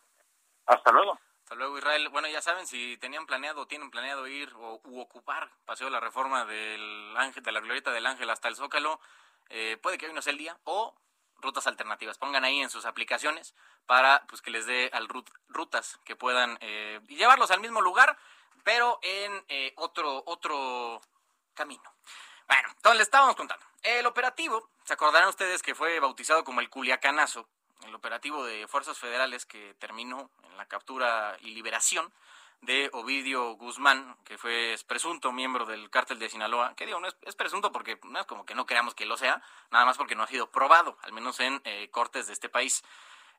Hasta luego. Hasta luego, Israel. Bueno, ya saben, si tenían planeado o tienen planeado ir o u ocupar Paseo de la Reforma del Ángel, de la Glorieta del Ángel hasta el Zócalo, eh, puede que hoy no sea el día, o rutas alternativas. Pongan ahí en sus aplicaciones para pues que les dé al rutas que puedan eh, llevarlos al mismo lugar, pero en eh, otro, otro camino. Bueno, entonces les estábamos contando. El operativo, se acordarán ustedes que fue bautizado como el Culiacanazo, el operativo de fuerzas federales que terminó en la captura y liberación de Ovidio Guzmán, que fue presunto miembro del cártel de Sinaloa, que digo, no es, presunto porque no es como que no creamos que lo sea, nada más porque no ha sido probado, al menos en eh, cortes de este país.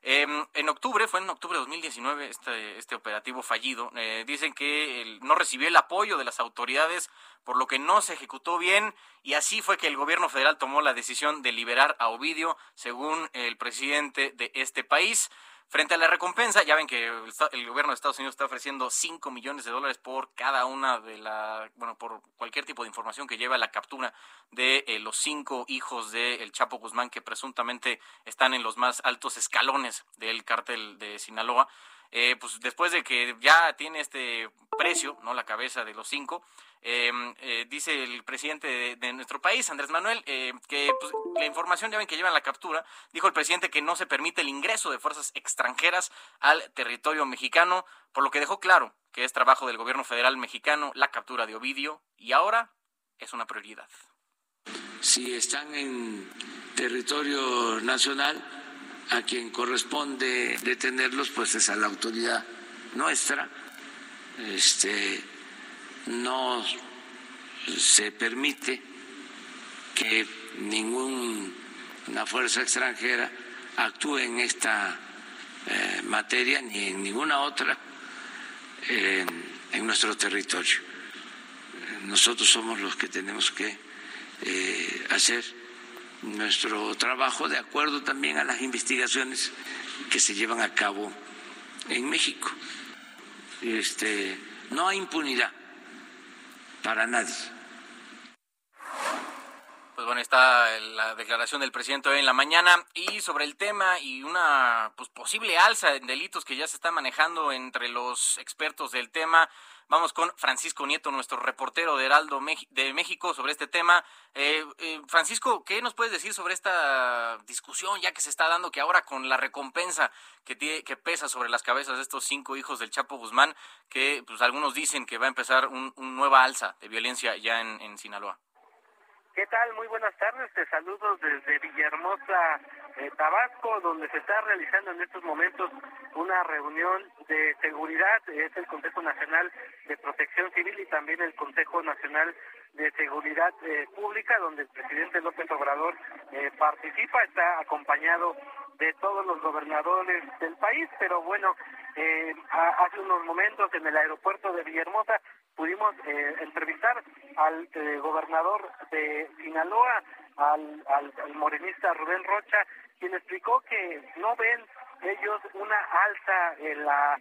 Em, en octubre, fue en octubre de 2019 este, este operativo fallido. Eh, dicen que no recibió el apoyo de las autoridades, por lo que no se ejecutó bien, y así fue que el gobierno federal tomó la decisión de liberar a Ovidio, según el presidente de este país. Frente a la recompensa, ya ven que el, gobierno de Estados Unidos está ofreciendo 5 millones de dólares por cada una de la, bueno, por cualquier tipo de información que lleve a la captura de eh, los cinco hijos del Chapo Guzmán que presuntamente están en los más altos escalones del cártel de Sinaloa. Eh, pues después de que ya tiene este precio, no la cabeza de los cinco, em, eh, dice el presidente de, nuestro país, Andrés Manuel, eh, que pues, la información ya ven que llevan la captura, dijo el presidente que no se permite el ingreso de fuerzas extranjeras al territorio mexicano, por lo que dejó claro que es trabajo del gobierno federal mexicano la captura de Ovidio y ahora es una prioridad. Si están en territorio nacional, a quien corresponde detenerlos pues es a la autoridad nuestra. Este, no se permite que ninguna fuerza extranjera actúe en esta eh, materia ni en ninguna otra en nuestro territorio. Nosotros somos los que tenemos que eh, hacer nuestro trabajo de acuerdo también a las investigaciones que se llevan a cabo en México. Este, no hay impunidad para nadie. Pues bueno, está la declaración del presidente hoy en la mañana y sobre el tema y una pues, posible alza en delitos que ya se está manejando entre los expertos del tema. Vamos con Francisco Nieto, nuestro reportero de Heraldo de México, sobre este tema. Eh, eh, Francisco, ¿qué nos puedes decir sobre esta discusión ya que se está dando que ahora con la recompensa que, tiene, que pesa sobre las cabezas de estos cinco hijos del Chapo Guzmán, que pues algunos dicen que va a empezar una nueva alza de violencia ya en Sinaloa? ¿Qué tal? Muy buenas tardes. Te saludo desde Villahermosa, eh, Tabasco, donde se está realizando en estos momentos una reunión de seguridad. Es el Consejo Nacional de Protección Civil y también el Consejo Nacional de Seguridad eh, Pública, donde el presidente López Obrador eh, participa. Está acompañado de todos los gobernadores del país, pero bueno, hace unos momentos en el aeropuerto de Villahermosa pudimos eh, entrevistar al eh, gobernador de Sinaloa, al, al, morenista Rubén Rocha, quien explicó que no ven ellos una alza en la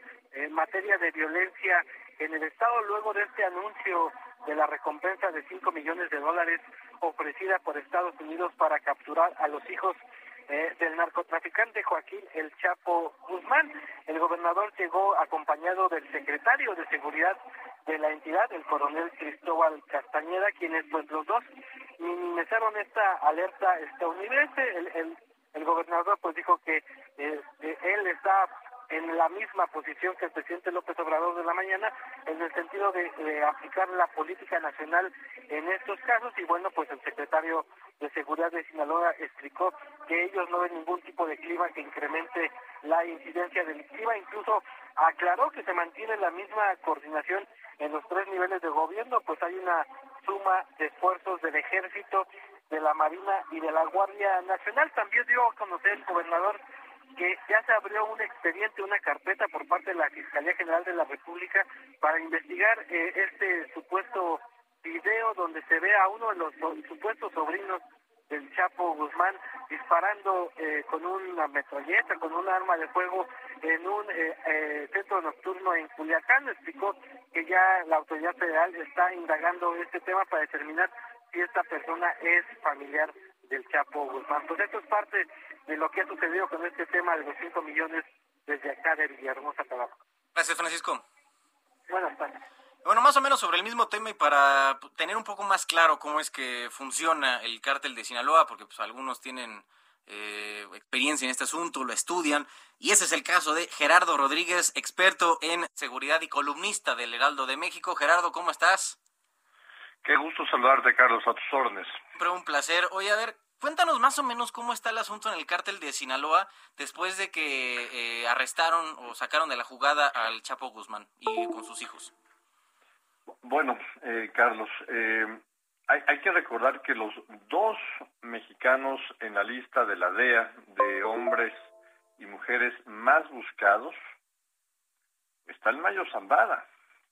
materia de violencia en el Estado luego de este anuncio de la recompensa de 5 millones de dólares ofrecida por Estados Unidos para capturar a los hijos eh, del narcotraficante Joaquín El Chapo Guzmán. El gobernador llegó acompañado del secretario de Seguridad de la entidad, el coronel Cristóbal Castañeda, quienes pues los dos minimizaron esta alerta estadounidense. El, el, el gobernador pues dijo que eh, él está en la misma posición que el presidente López Obrador de la mañana, en el sentido de, aplicar la política nacional en estos casos. Y bueno, pues el secretario de Seguridad de Sinaloa explicó que ellos no ven ningún tipo de clima que incremente la incidencia delictiva. Incluso aclaró que se mantiene la misma coordinación en los tres niveles de gobierno, pues hay una suma de esfuerzos del ejército, de la Marina y de la Guardia Nacional. También dio a conocer el gobernador que ya se abrió un expediente, una carpeta por parte de la Fiscalía General de la República para investigar eh, este supuesto video donde se ve a uno de los, supuestos sobrinos del Chapo Guzmán disparando eh, con una metralleta, con un arma de fuego en un eh, centro nocturno en Culiacán. Explicó que ya la autoridad federal está indagando este tema para determinar si esta persona es familiar del Chapo Guzmán. Pues esto es parte de lo que ha sucedido con este tema de los 5 millones desde acá de Villahermosa, Tabasco. Gracias, Francisco. Buenas tardes. Bueno, más o menos sobre el mismo tema y para tener un poco más claro cómo es que funciona el cártel de Sinaloa, porque pues algunos tienen eh, experiencia en este asunto, lo estudian, y ese es el caso de Gerardo Rodríguez, experto en seguridad y columnista del Heraldo de México. Gerardo, ¿cómo estás? Qué gusto saludarte, Carlos, a tus órdenes. Siempre un placer. Oye, a ver, cuéntanos más o menos cómo está el asunto en el cártel de Sinaloa después de que eh, arrestaron o sacaron de la jugada al Chapo Guzmán y con sus hijos. Bueno, eh, Carlos, eh, hay, que recordar que los dos mexicanos en la lista de la DEA de hombres y mujeres más buscados está el Mayo Zambada,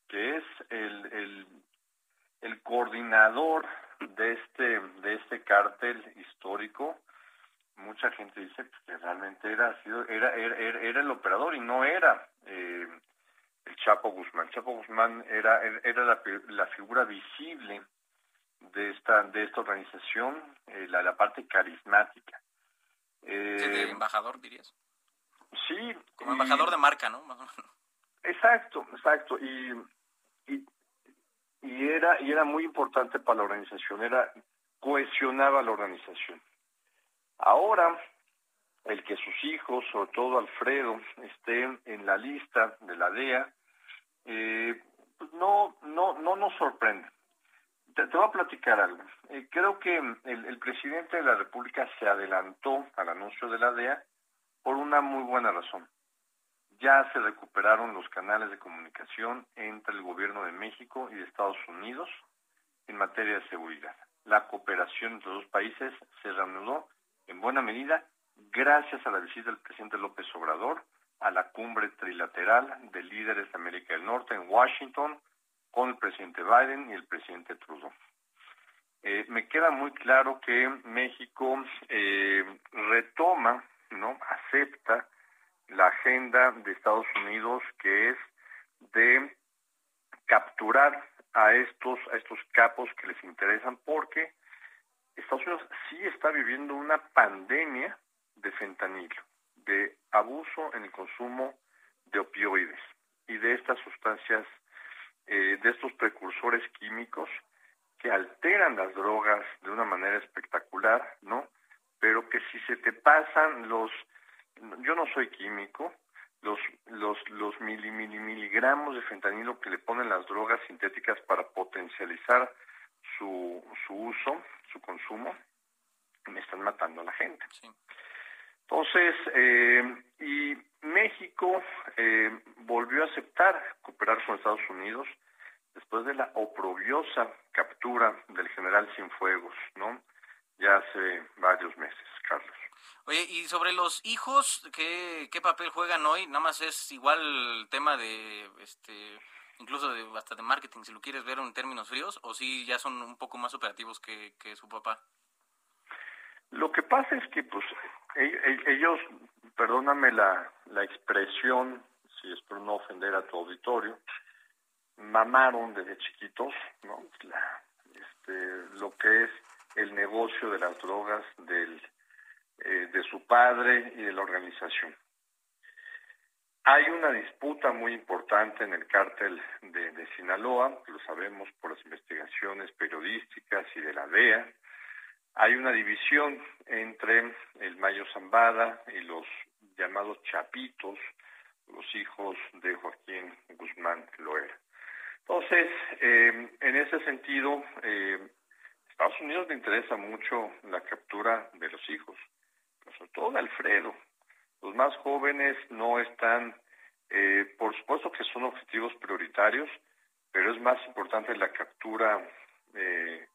que es el, el, coordinador de este de este cártel histórico. Mucha gente dice que realmente era era era, era el operador y no era eh, el Chapo Guzmán. Chapo Guzmán era, era la, la figura visible de esta, de esta organización, eh, la, la parte carismática. Eh, ¿De embajador, dirías? Sí. Como embajador de marca, ¿no? Exacto, exacto. Y, y, y, era, y era muy importante para la organización, era cohesionaba la organización. Ahora, el que sus hijos, sobre todo Alfredo, estén en la lista de la DEA, eh, pues no, no, no nos sorprende. Te, voy a platicar algo. Eh, creo que el, el, presidente de la República se adelantó al anuncio de la DEA por una muy buena razón. Ya se recuperaron los canales de comunicación entre el gobierno de México y de Estados Unidos en materia de seguridad. La cooperación entre los dos países se reanudó en buena medida gracias a la visita del presidente López Obrador a la cumbre trilateral de líderes de América del Norte en Washington con el presidente Biden y el presidente Trudeau. Eh, me queda muy claro que México eh, retoma, no, acepta la agenda de Estados Unidos que es de capturar a estos a estos capos que les interesan porque Estados Unidos sí está viviendo una pandemia de fentanilo, de abuso en el consumo de opioides y de estas sustancias, eh, de estos precursores químicos que alteran las drogas de una manera espectacular, ¿no? Pero que si se te pasan los, yo no soy químico, los, los, los mili, mili, miligramos de fentanilo que le ponen las drogas sintéticas para potencializar su, su uso, su consumo, me están matando a la gente. Sí. Entonces, eh, y México eh, volvió a aceptar cooperar con Estados Unidos después de la oprobiosa captura del general Cienfuegos, ¿no? Ya hace varios meses, Carlos. Oye, y sobre los hijos, ¿qué, qué papel juegan hoy? Nada más es igual el tema de, este, incluso de, hasta de marketing, si lo quieres ver en términos fríos, o si ya son un poco más operativos que, que su papá. Lo que pasa es que, pues, ellos, perdóname la, la expresión, si es por no ofender a tu auditorio, mamaron desde chiquitos, ¿no? Este, lo que es el negocio de las drogas del, eh, de su padre y de la organización. Hay una disputa muy importante en el cártel de, de Sinaloa, lo sabemos por las investigaciones periodísticas y de la DEA, hay una división entre el Mayo Zambada y los llamados Chapitos, los hijos de Joaquín Guzmán Loera. Entonces, eh, en ese sentido, eh, Estados Unidos le interesa mucho la captura de los hijos, sobre todo de Alfredo. Los más jóvenes no están, eh, por supuesto que son objetivos prioritarios, pero es más importante la captura eh,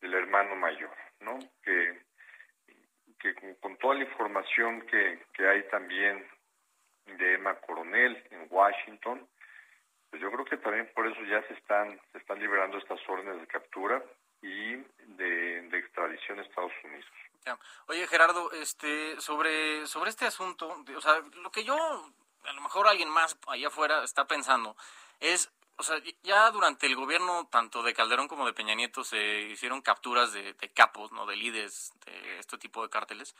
del hermano mayor, ¿no? Que, con, toda la información que, que hay también de Emma Coronel en Washington, pues yo creo que también por eso ya se están se están liberando estas órdenes de captura y de, extradición a Estados Unidos. Oye Gerardo, este sobre sobre este asunto, o sea, lo que yo a lo mejor alguien más allá afuera está pensando es o sea, ya durante el gobierno tanto de Calderón como de Peña Nieto se hicieron capturas de, capos, ¿no? De líderes de este tipo de cárteles.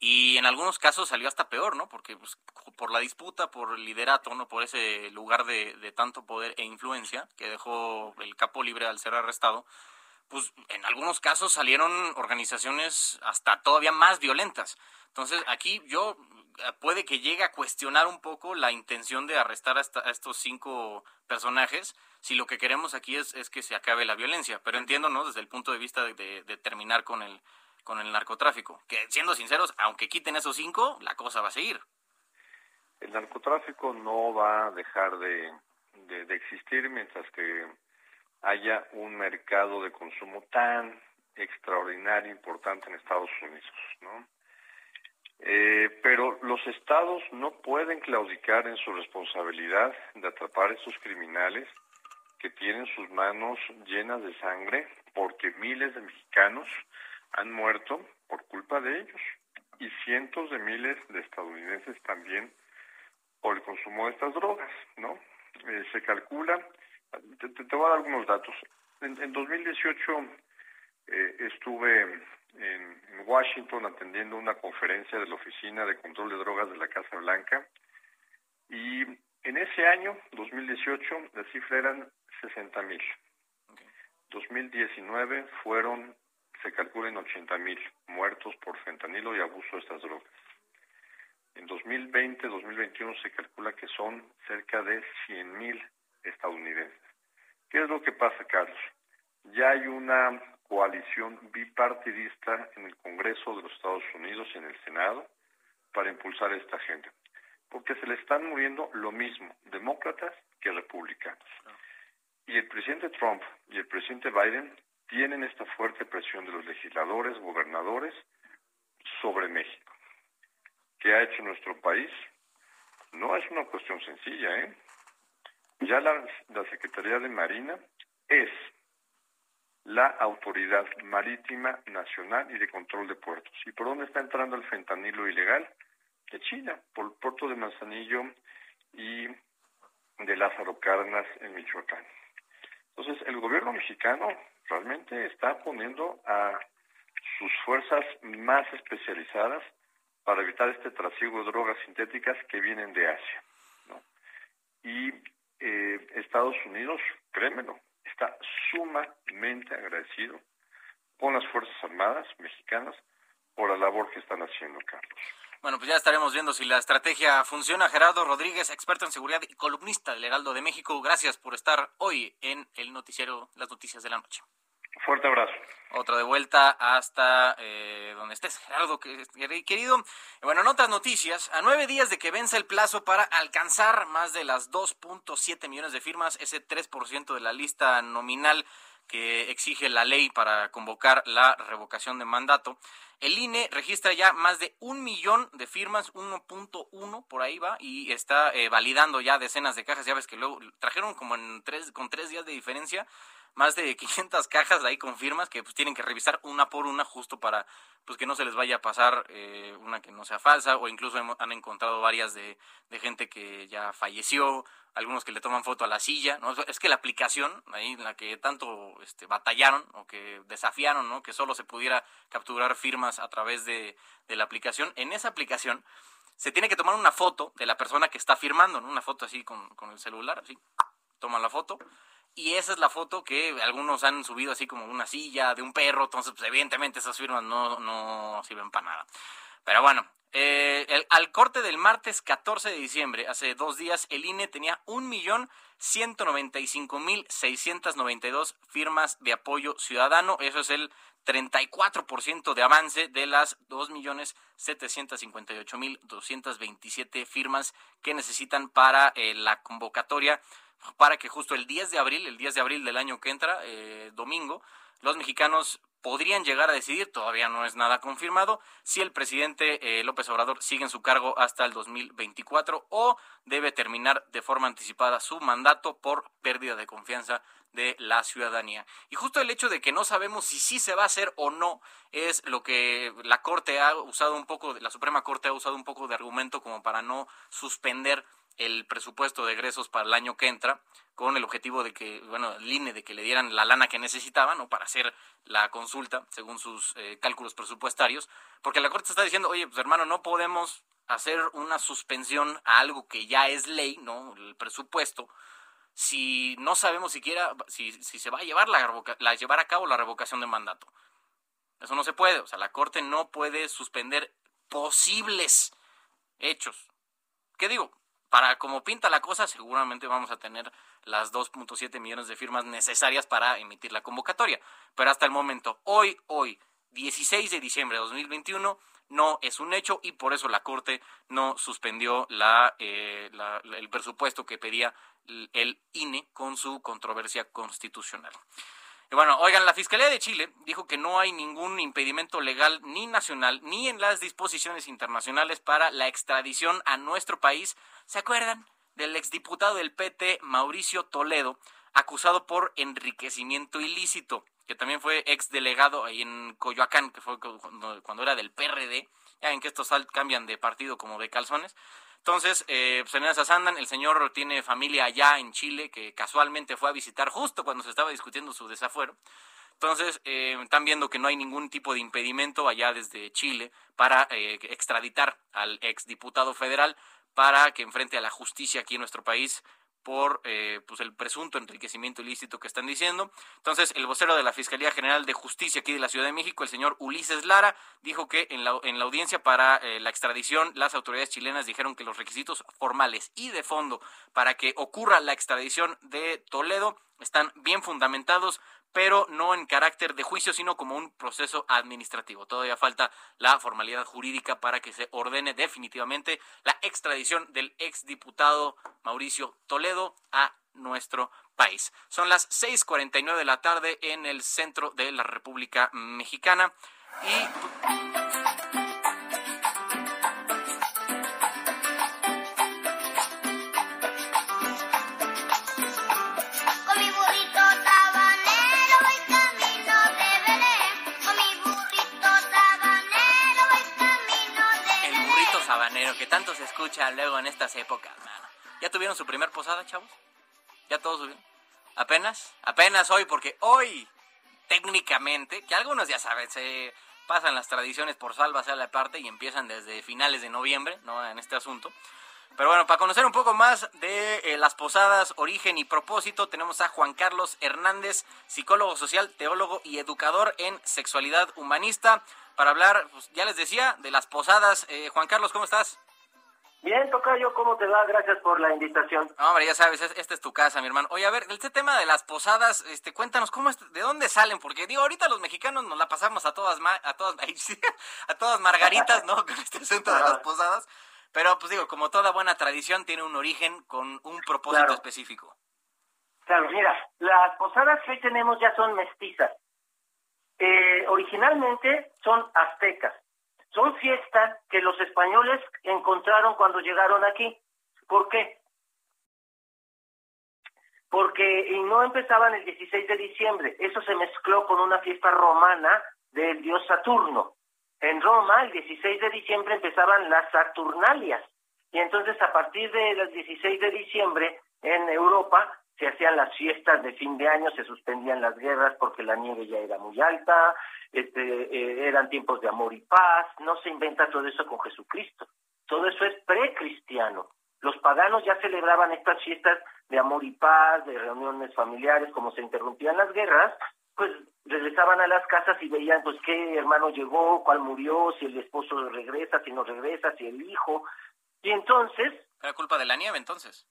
y en algunos casos salió hasta peor, ¿no? Porque pues, por la disputa, por el liderato, ¿no? Por ese lugar de tanto poder e influencia que dejó el capo libre al ser arrestado, pues en algunos casos salieron organizaciones hasta todavía más violentas. Entonces aquí yo eh, puede que llegue a cuestionar un poco la intención de arrestar a, estos cinco personajes si lo que queremos aquí es, es, que se acabe la violencia. Pero entiendo, ¿no? Desde el punto de vista de, de, terminar con el, con el narcotráfico. Que siendo sinceros, aunque quiten esos cinco, la cosa va a seguir. El narcotráfico no va a dejar de, de existir mientras que haya un mercado de consumo tan extraordinario, importante en Estados Unidos, ¿no? Eh, pero los estados no pueden claudicar en su responsabilidad de atrapar a estos criminales que tienen sus manos llenas de sangre porque miles de mexicanos han muerto por culpa de ellos y cientos de miles de estadounidenses también por el consumo de estas drogas, ¿no? Eh, se calcula, te, te, voy a dar algunos datos. En, en 2018 eh, estuve en, Washington atendiendo una conferencia de la Oficina de Control de Drogas de la Casa Blanca y en ese año, 2018, la cifra eran 60 mil. 2019 fueron, se calculan 80 mil muertos por fentanilo y abuso de estas drogas. En 2020, 2021 se calcula que son cerca de 100 mil estadounidenses. ¿Qué es lo que pasa, Carlos? Ya hay una coalición bipartidista en el Congreso de los Estados Unidos y en el Senado para impulsar esta agenda. Porque se le están muriendo lo mismo demócratas que republicanos. Y el presidente Trump y el presidente Biden tienen esta fuerte presión de los legisladores, gobernadores sobre México. ¿Qué ha hecho nuestro país? No es una cuestión sencilla, ¿eh? Ya la, Secretaría de Marina es la Autoridad Marítima Nacional y de Control de Puertos. ¿Y por dónde está entrando el fentanilo ilegal? De China, por el puerto de Manzanillo y de Lázaro Cárdenas en Michoacán. Entonces, el gobierno mexicano realmente está poniendo a sus fuerzas más especializadas para evitar este trasiego de drogas sintéticas que vienen de Asia. Y eh, Estados Unidos, créemelo, está sumamente agradecido con las Fuerzas Armadas mexicanas por la labor que están haciendo, Carlos. Bueno, pues ya estaremos viendo si la estrategia funciona. Gerardo Rodríguez, experto en seguridad y columnista del Heraldo de México, gracias por estar hoy en el noticiero Las Noticias de la Noche. Fuerte abrazo. Otra de vuelta hasta eh, donde estés, Gerardo, querido. Bueno, en otras noticias, a nueve días de que vence el plazo para alcanzar más de las 2.7 millones de firmas, ese 3% de la lista nominal que exige la ley para convocar la revocación de mandato, el INE registra ya más de un millón de firmas, 1.1 por ahí va, y está eh, validando ya decenas de cajas. Ya ves que luego trajeron como en tres, con tres días de diferencia más de 500 cajas ahí con firmas que pues tienen que revisar una por una justo para pues que no se les vaya a pasar eh, una que no sea falsa o incluso han encontrado varias de, de, gente que ya falleció, algunos que le toman foto a la silla, ¿no? Es que la aplicación ahí en la que tanto este, batallaron o que desafiaron, ¿no? Que solo se pudiera capturar firmas a través de, de la aplicación, en esa aplicación se tiene que tomar una foto de la persona que está firmando, ¿no? Una foto así con, con el celular, así, toman la foto y esa es la foto que algunos han subido así como una silla de un perro, entonces pues, evidentemente esas firmas no, no sirven para nada. Pero bueno, eh, el, al corte del martes 14 de diciembre, hace dos días, el INE tenía 1.195.692 firmas de apoyo ciudadano. Eso es el 34% de avance de las 2.758.227 firmas que necesitan para eh, la convocatoria para que justo el 10 de abril, el 10 de abril del año que entra, eh, domingo, los mexicanos podrían llegar a decidir, todavía no es nada confirmado, si el presidente eh, López Obrador sigue en su cargo hasta el 2024 o debe terminar de forma anticipada su mandato por pérdida de confianza de la ciudadanía. Y justo el hecho de que no sabemos si sí se va a hacer o no es lo que la Corte ha usado un poco, la Suprema Corte ha usado un poco de argumento como para no suspender el presupuesto de egresos para el año que entra con el objetivo de que, bueno, el INE, de que le dieran la lana que necesitaban, ¿no? Para hacer la consulta según sus eh, cálculos presupuestarios, porque la Corte está diciendo, oye, pues hermano, no podemos hacer una suspensión a algo que ya es ley, ¿no? El presupuesto, si no sabemos siquiera si, si se va a llevar, la, la, llevar a cabo la revocación de mandato. Eso no se puede, o sea, la Corte no puede suspender posibles hechos. ¿Qué digo? Para como pinta la cosa, seguramente vamos a tener las 2.7 millones de firmas necesarias para emitir la convocatoria. Pero hasta el momento, hoy, hoy, 16 de diciembre de 2021, no es un hecho y por eso la Corte no suspendió la, eh, el presupuesto que pedía el INE con su controversia constitucional. Y bueno, oigan, la Fiscalía de Chile dijo que no hay ningún impedimento legal ni nacional ni en las disposiciones internacionales para la extradición a nuestro país. ¿Se acuerdan del exdiputado del PT, Mauricio Toledo, acusado por enriquecimiento ilícito, que también fue exdelegado ahí en Coyoacán, que fue cuando, era del PRD? Ya ven que estos cambian de partido como de calzones. Entonces, eh, pues en esas andan, el señor tiene familia allá en Chile que casualmente fue a visitar justo cuando se estaba discutiendo su desafuero. Entonces, eh, están viendo que no hay ningún tipo de impedimento allá desde Chile para eh, extraditar al exdiputado federal para que enfrente a la justicia aquí en nuestro país por eh, pues el presunto enriquecimiento ilícito que están diciendo. Entonces, el vocero de la Fiscalía General de Justicia aquí de la Ciudad de México, el señor Ulises Lara, dijo que en la, en la audiencia para eh, la extradición, las autoridades chilenas dijeron que los requisitos formales y de fondo para que ocurra la extradición de Toledo están bien fundamentados, pero no en carácter de juicio, sino como un proceso administrativo. Todavía falta la formalidad jurídica para que se ordene definitivamente la extradición del exdiputado Mauricio Toledo a nuestro país. Son las 6:49 de la tarde en el centro de la República Mexicana y que tanto se escucha luego en estas épocas, mano. ¿Ya tuvieron su primer posada, chavos? ¿Ya todos subieron? ¿Apenas? Apenas hoy, porque hoy, técnicamente, que algunos ya saben, se pasan las tradiciones por salva a la parte y empiezan desde finales de noviembre, ¿no? En este asunto. Pero bueno, para conocer un poco más de eh, las posadas, origen y propósito, tenemos a Juan Carlos Hernández, psicólogo social, teólogo y educador en sexualidad humanista para hablar, pues, ya les decía, de las posadas. Eh, Juan Carlos, ¿cómo estás? Bien, Tocayo, ¿cómo te va? Gracias por la invitación. hombre, ya sabes, esta es tu casa, mi hermano. Oye, a ver, este tema de las posadas, este, cuéntanos, ¿cómo es, ¿de dónde salen? Porque, digo, ahorita los mexicanos nos la pasamos a todas, a todas, a todas margaritas, ¿no? Con este asunto de las posadas. Pero, pues digo, como toda buena tradición, tiene un origen con un propósito específico. Claro, mira, las posadas que hoy tenemos ya son mestizas. Eh, originalmente son aztecas. Son fiestas que los españoles encontraron cuando llegaron aquí. ¿Por qué? Porque no empezaban el 16 de diciembre. Eso se mezcló con una fiesta romana del dios Saturno. En Roma, el 16 de diciembre empezaban las Saturnalias. Y entonces a partir del 16 de diciembre en Europa se hacían las fiestas de fin de año, se suspendían las guerras porque la nieve ya era muy alta, este, eh, eran tiempos de amor y paz, no se inventa todo eso con Jesucristo, todo eso es precristiano. Los paganos ya celebraban estas fiestas de amor y paz, de reuniones familiares, como se interrumpían las guerras, pues regresaban a las casas y veían pues qué hermano llegó, cuál murió, si el esposo regresa, si no regresa, si el hijo. Y entonces... Era culpa de la nieve entonces.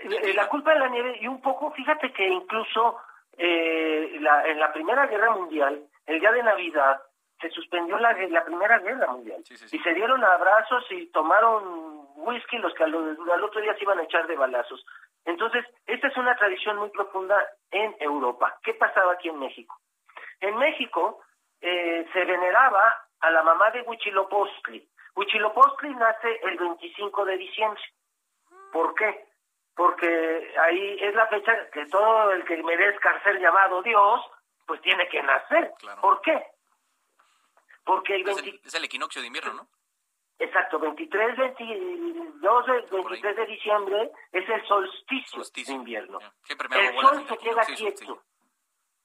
Eh, la culpa de la nieve y un poco, fíjate que incluso eh, la, en la Primera Guerra Mundial, el día de Navidad, se suspendió la, la Primera Guerra Mundial y se dieron abrazos y tomaron whisky los que al, otro día se iban a echar de balazos. Entonces, esta es una tradición muy profunda en Europa. ¿Qué pasaba aquí en México? En México eh, se veneraba a la mamá de Huichilopostli. Huichilopostli nace el 25 de diciembre. ¿Por qué? Porque ahí es la fecha que todo el que merezca ser llamado Dios, pues tiene que nacer. ¿Por qué? Porque el es, el, equinoccio de invierno, ¿no? Exacto, 23, 22, 23 de diciembre es el solsticio, de invierno. El sol se queda quieto.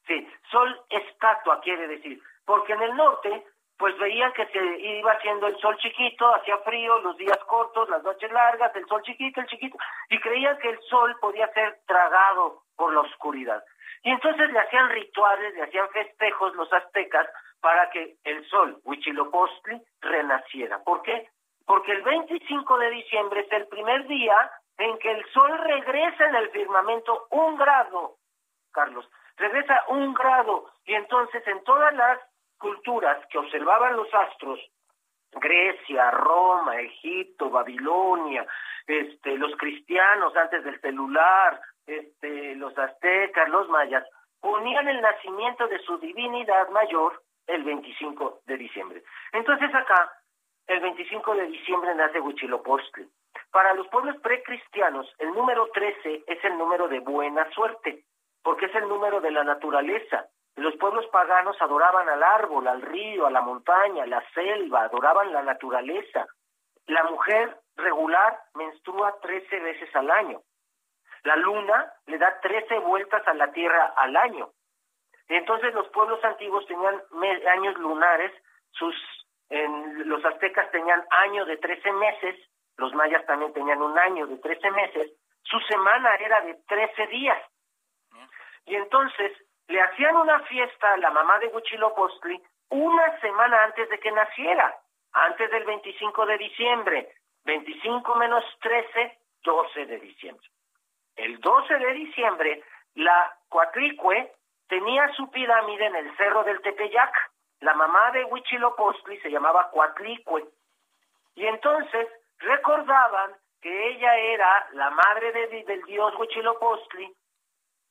Sí, sol estatua quiere decir, porque en el norte pues veían que se iba haciendo el sol chiquito, hacía frío, los días cortos, las noches largas, el sol chiquito, el chiquito, y creían que el sol podía ser tragado por la oscuridad. Y entonces le hacían rituales, le hacían festejos los aztecas para que el sol, Huitzilopochtli, renaciera. ¿Por qué? Porque el 25 de diciembre es el primer día en que el sol regresa en el firmamento un grado, Carlos, regresa un grado, y entonces en todas las culturas que observaban los astros, Grecia, Roma, Egipto, Babilonia, este, los cristianos antes del celular, este, los aztecas, los mayas, ponían el nacimiento de su divinidad mayor el 25 de diciembre. Entonces acá, el 25 de diciembre nace Huitzilopochtli. Para los pueblos precristianos, el número 13 es el número de buena suerte, porque es el número de la naturaleza. Los pueblos paganos adoraban al árbol, al río, a la montaña, a la selva, adoraban la naturaleza. La mujer regular menstrua 13 veces al año. La luna le da 13 vueltas a la Tierra al año. Entonces los pueblos antiguos tenían años lunares, sus en, los aztecas tenían año de 13 meses, los mayas también tenían un año de 13 meses, su semana era de 13 días. Y entonces le hacían una fiesta a la mamá de Huitzilopochtli una semana antes de que naciera, antes del 25 de diciembre. 25 menos 13, 12 de diciembre. El 12 de diciembre, la Coatlicue tenía su pirámide en el cerro del Tepeyac. La mamá de Huitzilopochtli se llamaba Coatlicue. Y entonces recordaban que ella era la madre del dios Huitzilopochtli,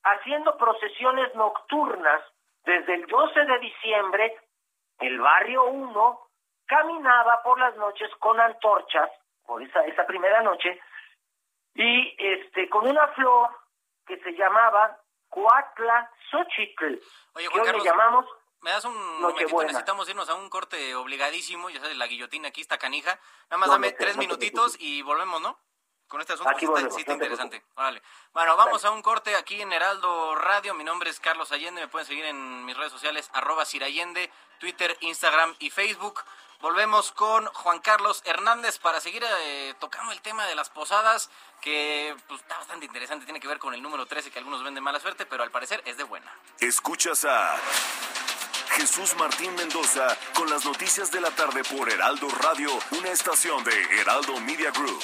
haciendo procesiones nocturnas desde el 12 de diciembre, el barrio 1 caminaba por las noches con antorchas, por esa, esa primera noche, y este con una flor que se llamaba Cuatla Xochitl. Oye, Juan Carlos, llamamos me das un momentito, necesitamos irnos a un corte obligadísimo, ya sabes, la guillotina aquí está canija. Nada más dame tres minutitos y volvemos, ¿no? Con este asunto aquí sí, está, interesante. Vale. Bueno, vamos a un corte aquí en Heraldo Radio. Mi nombre es Carlos Allende. Me pueden seguir en mis redes sociales, arroba Sirallende, Twitter, Instagram y Facebook. Volvemos con Juan Carlos Hernández para seguir eh, tocando el tema de las posadas, que pues, está bastante interesante. Tiene que ver con el número 13, que algunos ven de mala suerte, pero al parecer es de buena. Escuchas a Jesús Martín Mendoza con las noticias de la tarde por Heraldo Radio, una estación de Heraldo Media Group.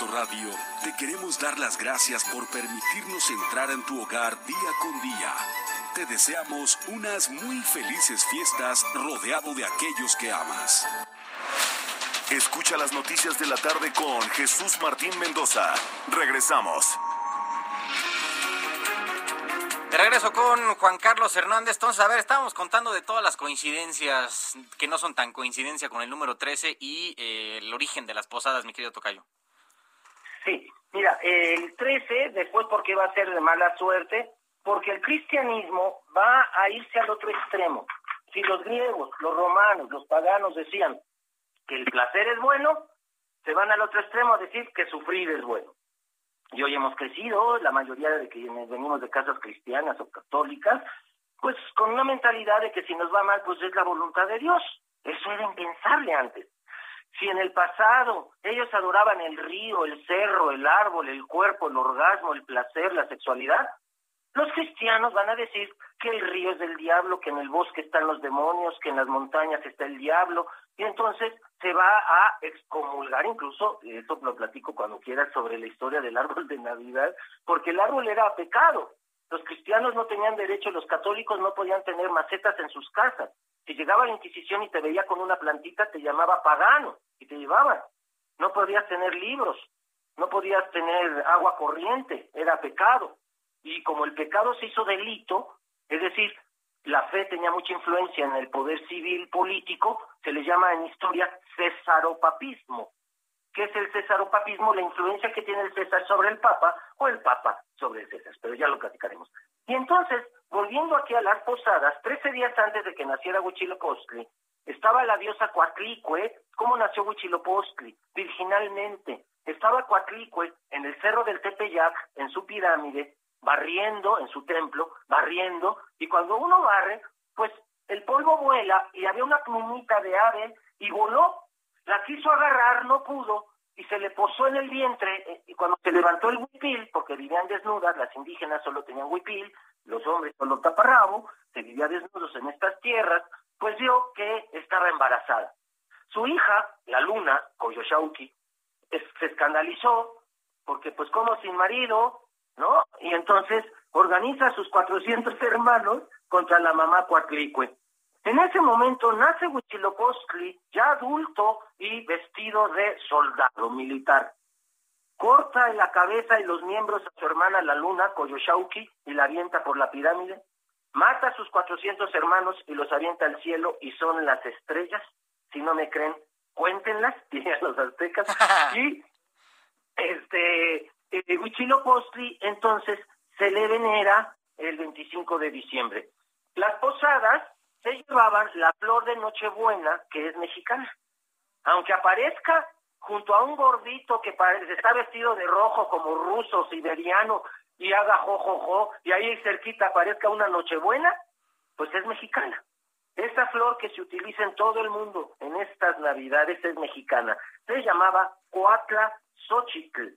Radio, te queremos dar las gracias por permitirnos entrar en tu hogar día con día. Te deseamos unas muy felices fiestas rodeado de aquellos que amas. Escucha las noticias de la tarde con Jesús Martín Mendoza. Regresamos. De regreso con Juan Carlos Hernández. Entonces, a ver, estábamos contando de todas las coincidencias que no son tan coincidencia con el número 13 y eh, el origen de las posadas, mi querido Tocayo. Sí, mira, el 13, después porque va a ser de mala suerte, porque el cristianismo va a irse al otro extremo. Si los griegos, los romanos, los paganos decían que el placer es bueno, se van al otro extremo a decir que sufrir es bueno. Y hoy hemos crecido, la mayoría de quienes venimos de casas cristianas o católicas, pues con una mentalidad de que si nos va mal, pues es la voluntad de Dios. Eso era impensable antes. Si en el pasado ellos adoraban el río, el cerro, el árbol, el cuerpo, el orgasmo, el placer, la sexualidad, los cristianos van a decir que el río es del diablo, que en el bosque están los demonios, que en las montañas está el diablo, y entonces se va a excomulgar, incluso, esto lo platico cuando quieras, sobre la historia del árbol de Navidad, porque el árbol era pecado. Los cristianos no tenían derecho, los católicos no podían tener macetas en sus casas. Si llegaba la Inquisición y te veía con una plantita, te llamaba pagano y te llevaban. No podías tener libros, no podías tener agua corriente, era pecado. Y como el pecado se hizo delito, es decir, la fe tenía mucha influencia en el poder civil político, se le llama en historia cesaropapismo. ¿Qué es el cesaropapismo? La influencia que tiene el César sobre el Papa o el Papa sobre el César, pero ya lo platicaremos. Y entonces, volviendo aquí a las posadas, trece días antes de que naciera Huitzilopochtli, estaba la diosa Coatlicue. ¿Cómo nació Huitzilopochtli? Virginalmente. Estaba Coatlicue en el cerro del Tepeyac, en su pirámide, barriendo en su templo, barriendo, y cuando uno barre, pues el polvo vuela y había una plumita de ave y voló. La quiso agarrar, no pudo, y se le posó en el vientre, eh, y cuando se levantó el huipil, porque vivían desnudas, las indígenas solo tenían huipil, los hombres solo taparrabo, se vivía desnudos en estas tierras, pues vio que estaba embarazada. Su hija, la luna, Koyoshauki, se escandalizó, porque pues como sin marido, ¿no? Y entonces organiza a sus 400 hermanos contra la mamá Coatlicue. En ese momento nace Huitzilopochtli, ya adulto y vestido de soldado militar. Corta en la cabeza y los miembros a su hermana la luna, Koyoshauki, y la avienta por la pirámide. Mata a sus 400 hermanos y los avienta al cielo y son las estrellas. Si no me creen, cuéntenlas, dirían los aztecas. y este eh, Huitzilopochtli entonces se le venera el 25 de diciembre. Las posadas se llevaban la flor de Nochebuena, que es mexicana. Aunque aparezca junto a un gordito que está vestido de rojo como ruso, siberiano, y haga jojojo, y ahí cerquita aparezca una Nochebuena, pues es mexicana. Esa flor que se utiliza en todo el mundo en estas navidades es mexicana. Se llamaba Coatla Xochitl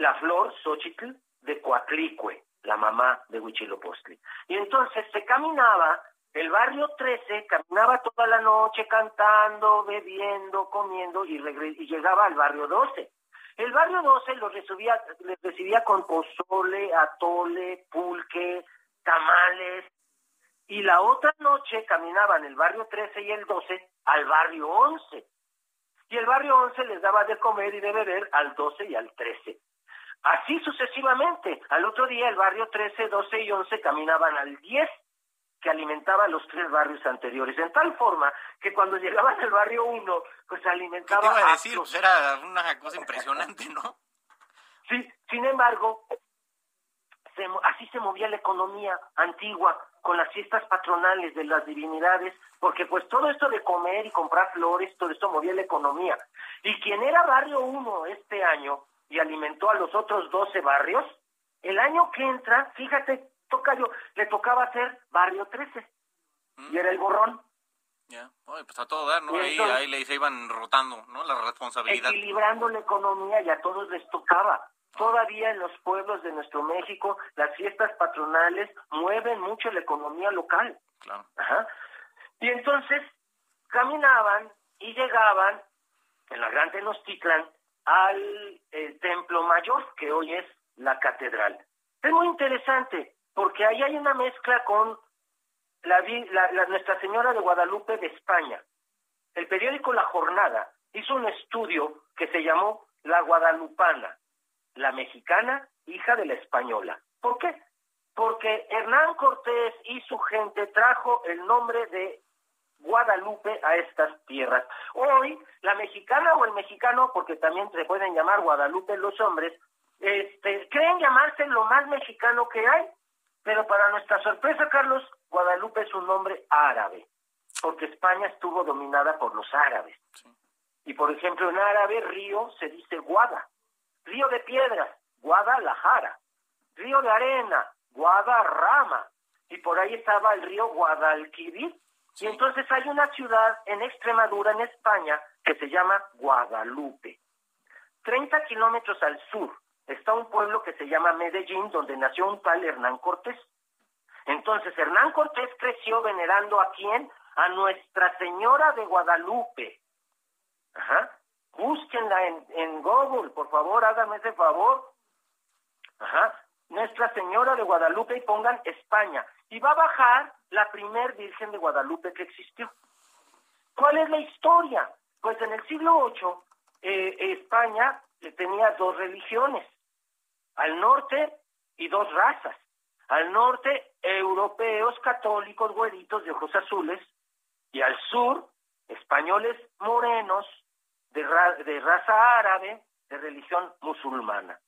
la flor Xochitl de Coatlicue, la mamá de Huichilopochtli. Y entonces se caminaba, el barrio 13 caminaba toda la noche cantando, bebiendo, comiendo y, llegaba al barrio 12. El barrio 12 los recibía, les recibía con pozole, atole, pulque, tamales. Y la otra noche caminaban el barrio 13 y el 12 al barrio 11. Y el barrio 11 les daba de comer y de beber al 12 y al 13. Así sucesivamente. Al otro día el barrio 13, 12 y 11 caminaban al 10 que alimentaba los tres barrios anteriores, en tal forma que cuando llegaban al barrio 1, pues alimentaba... ¿Qué te iba a decir? Pues era una cosa impresionante, ¿no? Sí, sin embargo, así se movía la economía antigua, con las fiestas patronales de las divinidades, porque pues todo esto de comer y comprar flores, todo esto movía la economía. Y quien era barrio 1 este año, y alimentó a los otros 12 barrios, el año que entra, fíjate, yo le tocaba hacer barrio 13 y era el borrón. Ya, pues a todo dar, ¿no? Ahí, ahí le, se iban rotando, ¿no? La responsabilidad. Equilibrando la economía y a todos les tocaba. Todavía en los pueblos de nuestro México, las fiestas patronales mueven mucho la economía local. Claro. Ajá. Y entonces caminaban y llegaban en la Gran Tenochtitlan al eh, templo mayor, que hoy es la catedral. Es muy interesante, porque ahí hay una mezcla con la, Nuestra Señora de Guadalupe de España. El periódico La Jornada hizo un estudio que se llamó La Guadalupana, la mexicana, hija de la española. ¿Por qué? Porque Hernán Cortés y su gente trajo el nombre de Guadalupe a estas tierras. Hoy, la mexicana o el mexicano, porque también se pueden llamar Guadalupe los hombres, este, creen llamarse lo más mexicano que hay, pero para nuestra sorpresa, Carlos, Guadalupe es un nombre árabe, porque España estuvo dominada por los árabes. Y por ejemplo, en árabe, río se dice Guada, río de piedras, Guadalajara, río de arena, Guadarrama, y por ahí estaba el río Guadalquivir, y entonces hay una ciudad en Extremadura, en España, que se llama Guadalupe. 30 kilómetros al sur está un pueblo que se llama Medellín, donde nació un tal Hernán Cortés. Entonces, Hernán Cortés creció venerando a quién? A Nuestra Señora de Guadalupe. Ajá. Búsquenla en, Google, por favor, háganme ese favor. Ajá. Nuestra Señora de Guadalupe y pongan España. Y va a bajar la primer Virgen de Guadalupe que existió. ¿Cuál es la historia? Pues en el siglo VIII eh, España tenía dos religiones, al norte y dos razas. Al norte, europeos católicos güeritos de ojos azules, y al sur, españoles morenos de, de raza árabe, de religión musulmana.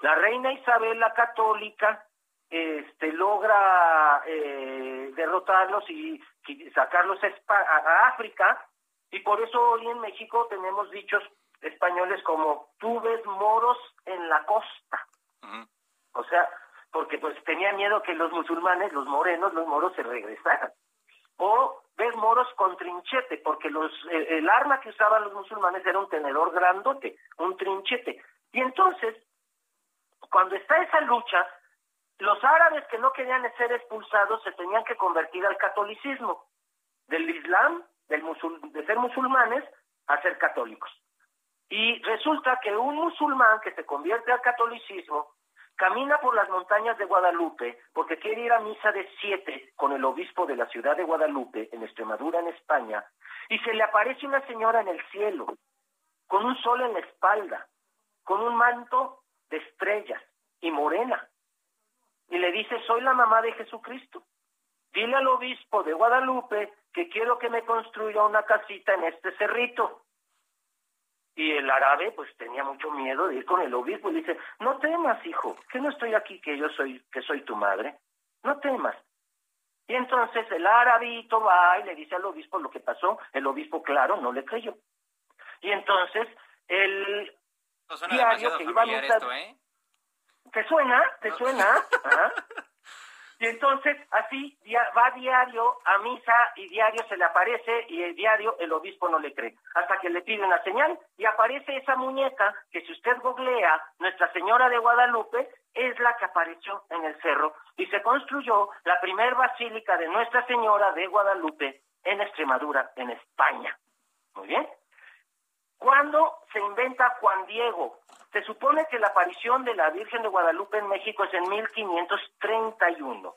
La reina Isabel la católica este, logra eh, derrotarlos y, sacarlos a, África, y por eso hoy en México tenemos dichos españoles como tú ves moros en la costa. O sea, porque pues tenía miedo que los musulmanes, los morenos, los moros se regresaran. O ves moros con trinchete, porque los eh, el arma que usaban los musulmanes era un tenedor grandote, un trinchete. Y entonces, cuando está esa lucha, los árabes que no querían ser expulsados se tenían que convertir al catolicismo, del islam, del de ser musulmanes, a ser católicos. Y resulta que un musulmán que se convierte al catolicismo camina por las montañas de Guadalupe porque quiere ir a misa de siete con el obispo de la ciudad de Guadalupe, en Extremadura, en España, y se le aparece una señora en el cielo, con un sol en la espalda, con un manto de estrellas y morena, y le dice, soy la mamá de Jesucristo. Dile al obispo de Guadalupe que quiero que me construya una casita en este cerrito. Y el árabe pues tenía mucho miedo de ir con el obispo y dice, no temas, hijo, que no estoy aquí, que yo soy, que soy tu madre. No temas. Y entonces el árabito va y le dice al obispo lo que pasó. El obispo, claro, no le creyó. Y entonces el diario que iba a esto, ¿eh? ¿Te suena? ¿Te suena? Y entonces así va diario a misa y diario se le aparece y el diario el obispo no le cree. Hasta que le pide una señal y aparece esa muñeca que si usted googlea, Nuestra Señora de Guadalupe es la que apareció en el cerro y se construyó la primer basílica de Nuestra Señora de Guadalupe en Extremadura, en España. Muy bien. ¿Cuándo se inventa Juan Diego? Se supone que la aparición de la Virgen de Guadalupe en México es en 1531.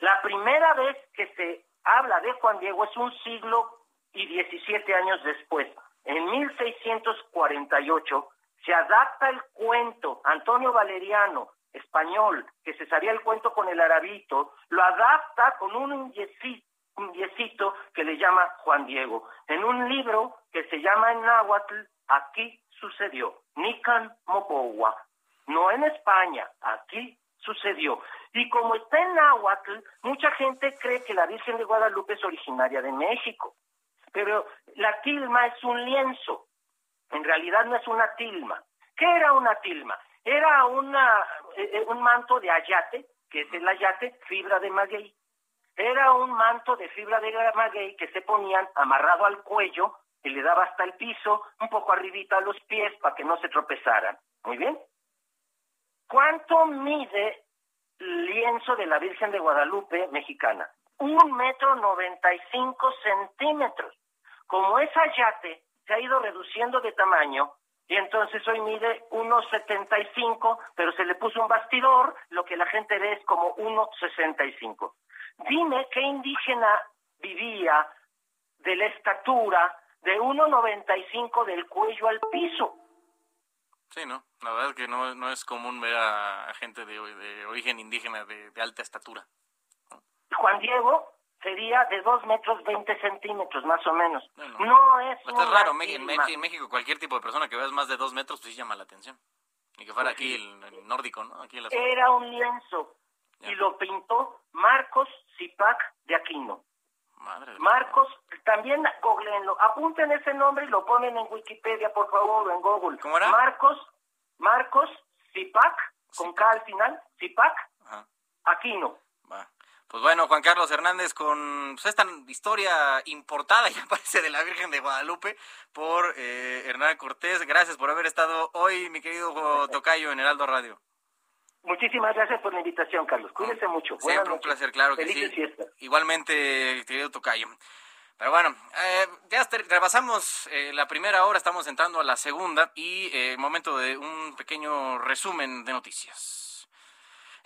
La primera vez que se habla de Juan Diego es un siglo y 17 años después. En 1648 se adapta el cuento, Antonio Valeriano, español, que se sabía el cuento con el arabito, lo adapta con un yesito, que le llama Juan Diego, en un libro que se llama en náhuatl, Aquí sucedió. Nican Mopowa. No en España, aquí sucedió. Y como está en Nahuatl, mucha gente cree que la Virgen de Guadalupe es originaria de México. Pero la tilma es un lienzo. En realidad no es una tilma. ¿Qué era una tilma? Era una, eh, eh, un manto de ayate, que es el ayate, fibra de maguey. Era un manto de fibra de maguey que se ponían amarrado al cuello y le daba hasta el piso, un poco arribita a los pies para que no se tropezaran. Muy bien. ¿Cuánto mide el lienzo de la Virgen de Guadalupe mexicana? Un metro noventa y cinco centímetros. Como esa yate se ha ido reduciendo de tamaño, y entonces hoy mide unos cinco, pero se le puso un bastidor, lo que la gente ve es como cinco. Dime qué indígena vivía de la estatura de 1,95 del cuello al piso. Sí, ¿no? La verdad es que no, no es común ver a, gente de, de, origen indígena de, alta estatura. Juan Diego sería de 2 metros 20 centímetros, más o menos. No, es pues es raro, en México, cualquier tipo de persona que veas más de 2 metros, pues sí llama la atención. Ni que fuera pues aquí el, nórdico, ¿no? Aquí Era un lienzo y lo pintó Marcos Zipac de Aquino. Marcos, también googleenlo, apunten ese nombre y lo ponen en Wikipedia, por favor, o en Google. ¿Cómo era? Marcos, Marcos Zipac, con K al final, Zipac, Aquino. Pues bueno, Juan Carlos Hernández, con pues, esta historia importada, ya parece, de la Virgen de Guadalupe, por eh, Hernán Cortés. Gracias por haber estado hoy, mi querido Tocayo, en Heraldo Radio. Muchísimas gracias por la invitación, Carlos. Cuídense mucho. Siempre un placer, claro que sí. Igualmente, querido Tocayo. Pero bueno, eh, ya rebasamos eh, la primera hora, estamos entrando a la segunda y eh, momento de un pequeño resumen de noticias.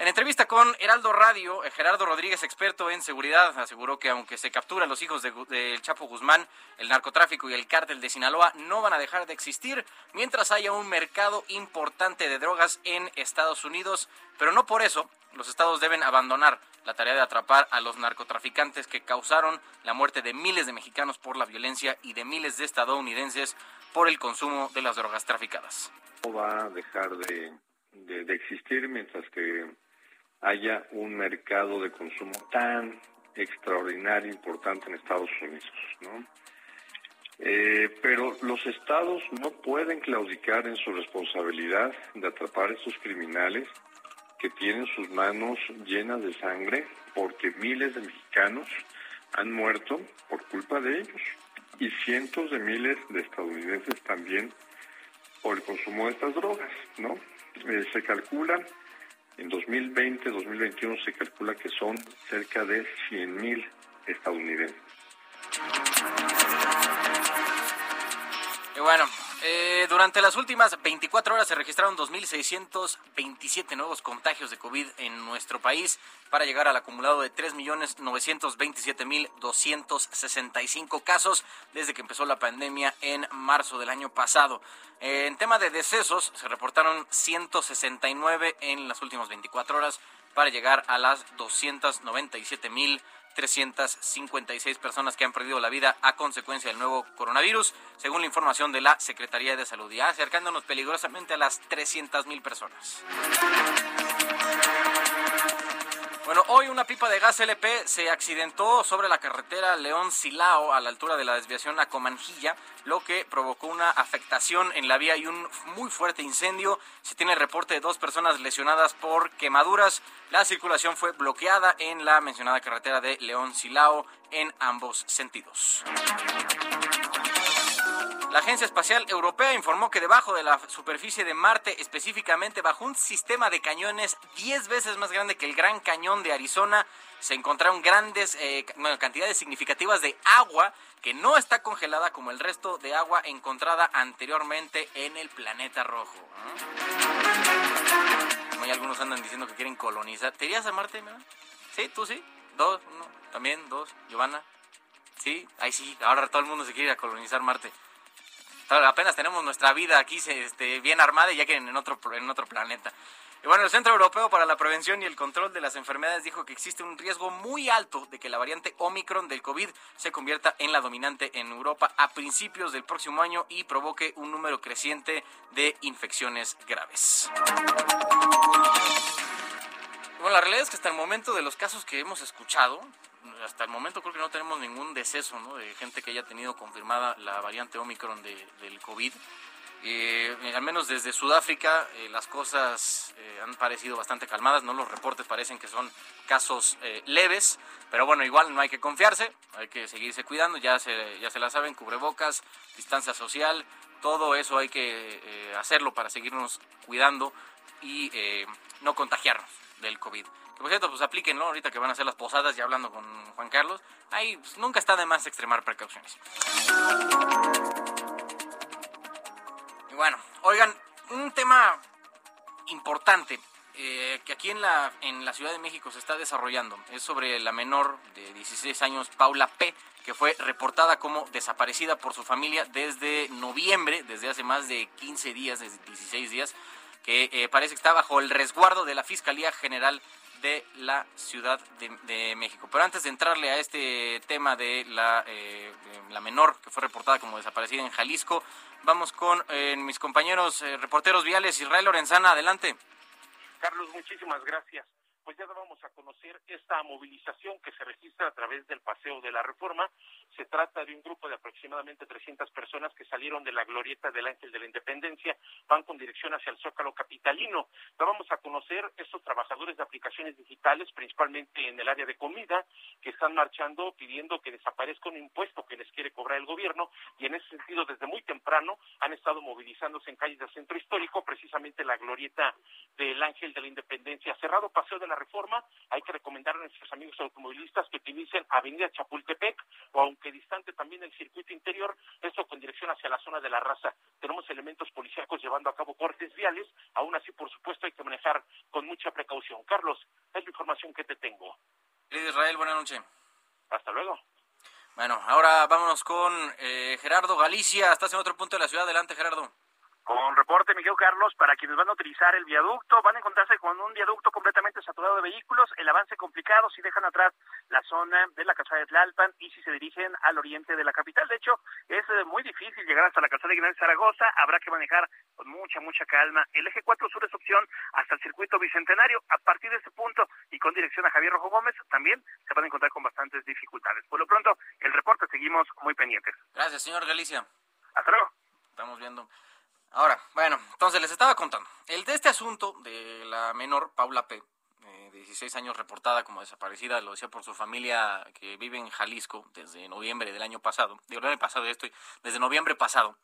En entrevista con Heraldo Radio, eh, Gerardo Rodríguez, experto en seguridad, aseguró que aunque se captura a los hijos del de, Chapo Guzmán, el narcotráfico y el cártel de Sinaloa no van a dejar de existir mientras haya un mercado importante de drogas en Estados Unidos. Pero no por eso los estados deben abandonar la tarea de atrapar a los narcotraficantes que causaron la muerte de miles de mexicanos por la violencia y de miles de estadounidenses por el consumo de las drogas traficadas. No va a dejar de, de existir mientras que haya un mercado de consumo tan extraordinario, importante en Estados Unidos, ¿no? Eh, pero los estados no pueden claudicar en su responsabilidad de atrapar a estos criminales que tienen sus manos llenas de sangre porque miles de mexicanos han muerto por culpa de ellos y cientos de miles de estadounidenses también por el consumo de estas drogas, ¿no? Eh, se calcula en 2020, 2021 se calcula que son cerca de 100.000 estadounidenses. Y bueno, eh, durante las últimas 24 horas se registraron 2.627 nuevos contagios de COVID en nuestro país para llegar al acumulado de 3.927.265 casos desde que empezó la pandemia en marzo del año pasado. En tema de decesos, se reportaron 169 en las últimas 24 horas para llegar a las 297.356 personas que han perdido la vida a consecuencia del nuevo coronavirus, según la información de la Secretaría de Salud, ya acercándonos peligrosamente a las 300.000 personas. Bueno, hoy una pipa de gas LP se accidentó sobre la carretera León-Silao a la altura de la desviación a Comanjilla, lo que provocó una afectación en la vía y un muy fuerte incendio. Se tiene el reporte de dos personas lesionadas por quemaduras. La circulación fue bloqueada en la mencionada carretera de León-Silao en ambos sentidos. La Agencia Espacial Europea informó que debajo de la superficie de Marte, específicamente bajo un sistema de cañones 10 veces más grande que el Gran Cañón de Arizona, se encontraron grandes eh, cantidades significativas de agua que no está congelada como el resto de agua encontrada anteriormente en el planeta rojo. Como algunos andan diciendo que quieren colonizar. ¿Te a Marte? Sí, tú sí. Dos, uno, también dos. Giovanna. Sí, ahí sí. Ahora todo el mundo se quiere ir a colonizar Marte apenas tenemos nuestra vida aquí este, bien armada y ya que en otro, en otro planeta. Y bueno, el Centro Europeo para la Prevención y el Control de las Enfermedades dijo que existe un riesgo muy alto de que la variante Omicron del COVID se convierta en la dominante en Europa a principios del próximo año y provoque un número creciente de infecciones graves. Bueno, la realidad es que hasta el momento de los casos que hemos escuchado, hasta el momento creo que no tenemos ningún deceso de gente que haya tenido confirmada la variante Omicron de, del COVID. Eh, al menos desde Sudáfrica eh, las cosas eh, han parecido bastante calmadas, no los reportes parecen que son casos leves, pero bueno, igual no hay que confiarse, hay que seguirse cuidando, ya se, ya se la saben, cubrebocas, distancia social, todo eso hay que hacerlo para seguirnos cuidando y no contagiarnos del COVID por cierto, pues aplíquenlo ahorita que van a hacer las posadas, ya hablando con Juan Carlos. Ahí pues, nunca está de más extremar precauciones. Y bueno, oigan, un tema importante eh, que aquí en la, en la Ciudad de México se está desarrollando es sobre la menor de 16 años, Paula P., que fue reportada como desaparecida por su familia desde noviembre, desde hace más de 15 días, desde 16 días, que eh, parece que está bajo el resguardo de la Fiscalía General de la Ciudad de, México. Pero antes de entrarle a este tema de la, eh, la menor que fue reportada como desaparecida en Jalisco, vamos con eh, mis compañeros eh, reporteros viales. Israel Lorenzana, adelante. Carlos, muchísimas gracias pues ya vamos a conocer esta movilización que se registra a través del Paseo de la Reforma. Se trata de un grupo de aproximadamente 300 personas que salieron de la glorieta del Ángel de la Independencia, van con dirección hacia el Zócalo Capitalino. Ya vamos a conocer estos trabajadores de aplicaciones digitales, principalmente en el área de comida, que están marchando pidiendo que desaparezca un impuesto que les quiere cobrar el gobierno y en ese sentido desde muy temprano han estado movilizándose en calles del centro histórico, precisamente la glorieta del Ángel de la Independencia, cerrado Paseo de la Reforma, hay que recomendar a nuestros amigos automovilistas que utilicen Avenida Chapultepec o aunque distante también el circuito interior, esto con dirección hacia la zona de la raza. Tenemos elementos policíacos llevando a cabo cortes viales, aún así por supuesto hay que manejar con mucha precaución. Carlos, es la información que te tengo. Israel, buenas noches. Hasta luego. Bueno, ahora vámonos con eh, Gerardo Galicia. Estás en otro punto de la ciudad. Adelante, Gerardo. Con reporte, Miguel Carlos, para quienes van a utilizar el viaducto, van a encontrarse con un viaducto completamente saturado de vehículos, el avance complicado si dejan atrás la zona de la calzada de Tlalpan y si se dirigen al oriente de la capital. De hecho, es eh, muy difícil llegar hasta la calzada de Guinal Zaragoza, habrá que manejar con mucha, mucha calma. El eje 4 sur es opción hasta el circuito bicentenario. A partir de este punto y con dirección a Javier Rojo Gómez, también se van a encontrar con bastantes dificultades. Por lo pronto, el reporte seguimos muy pendientes. Gracias, señor Galicia. Hasta luego. Estamos viendo. Ahora, bueno, entonces les estaba contando. El de este asunto de la menor Paula P., de 16 años reportada como desaparecida, lo decía por su familia que vive en Jalisco desde noviembre del año pasado, digo, el año pasado estoy, desde noviembre pasado,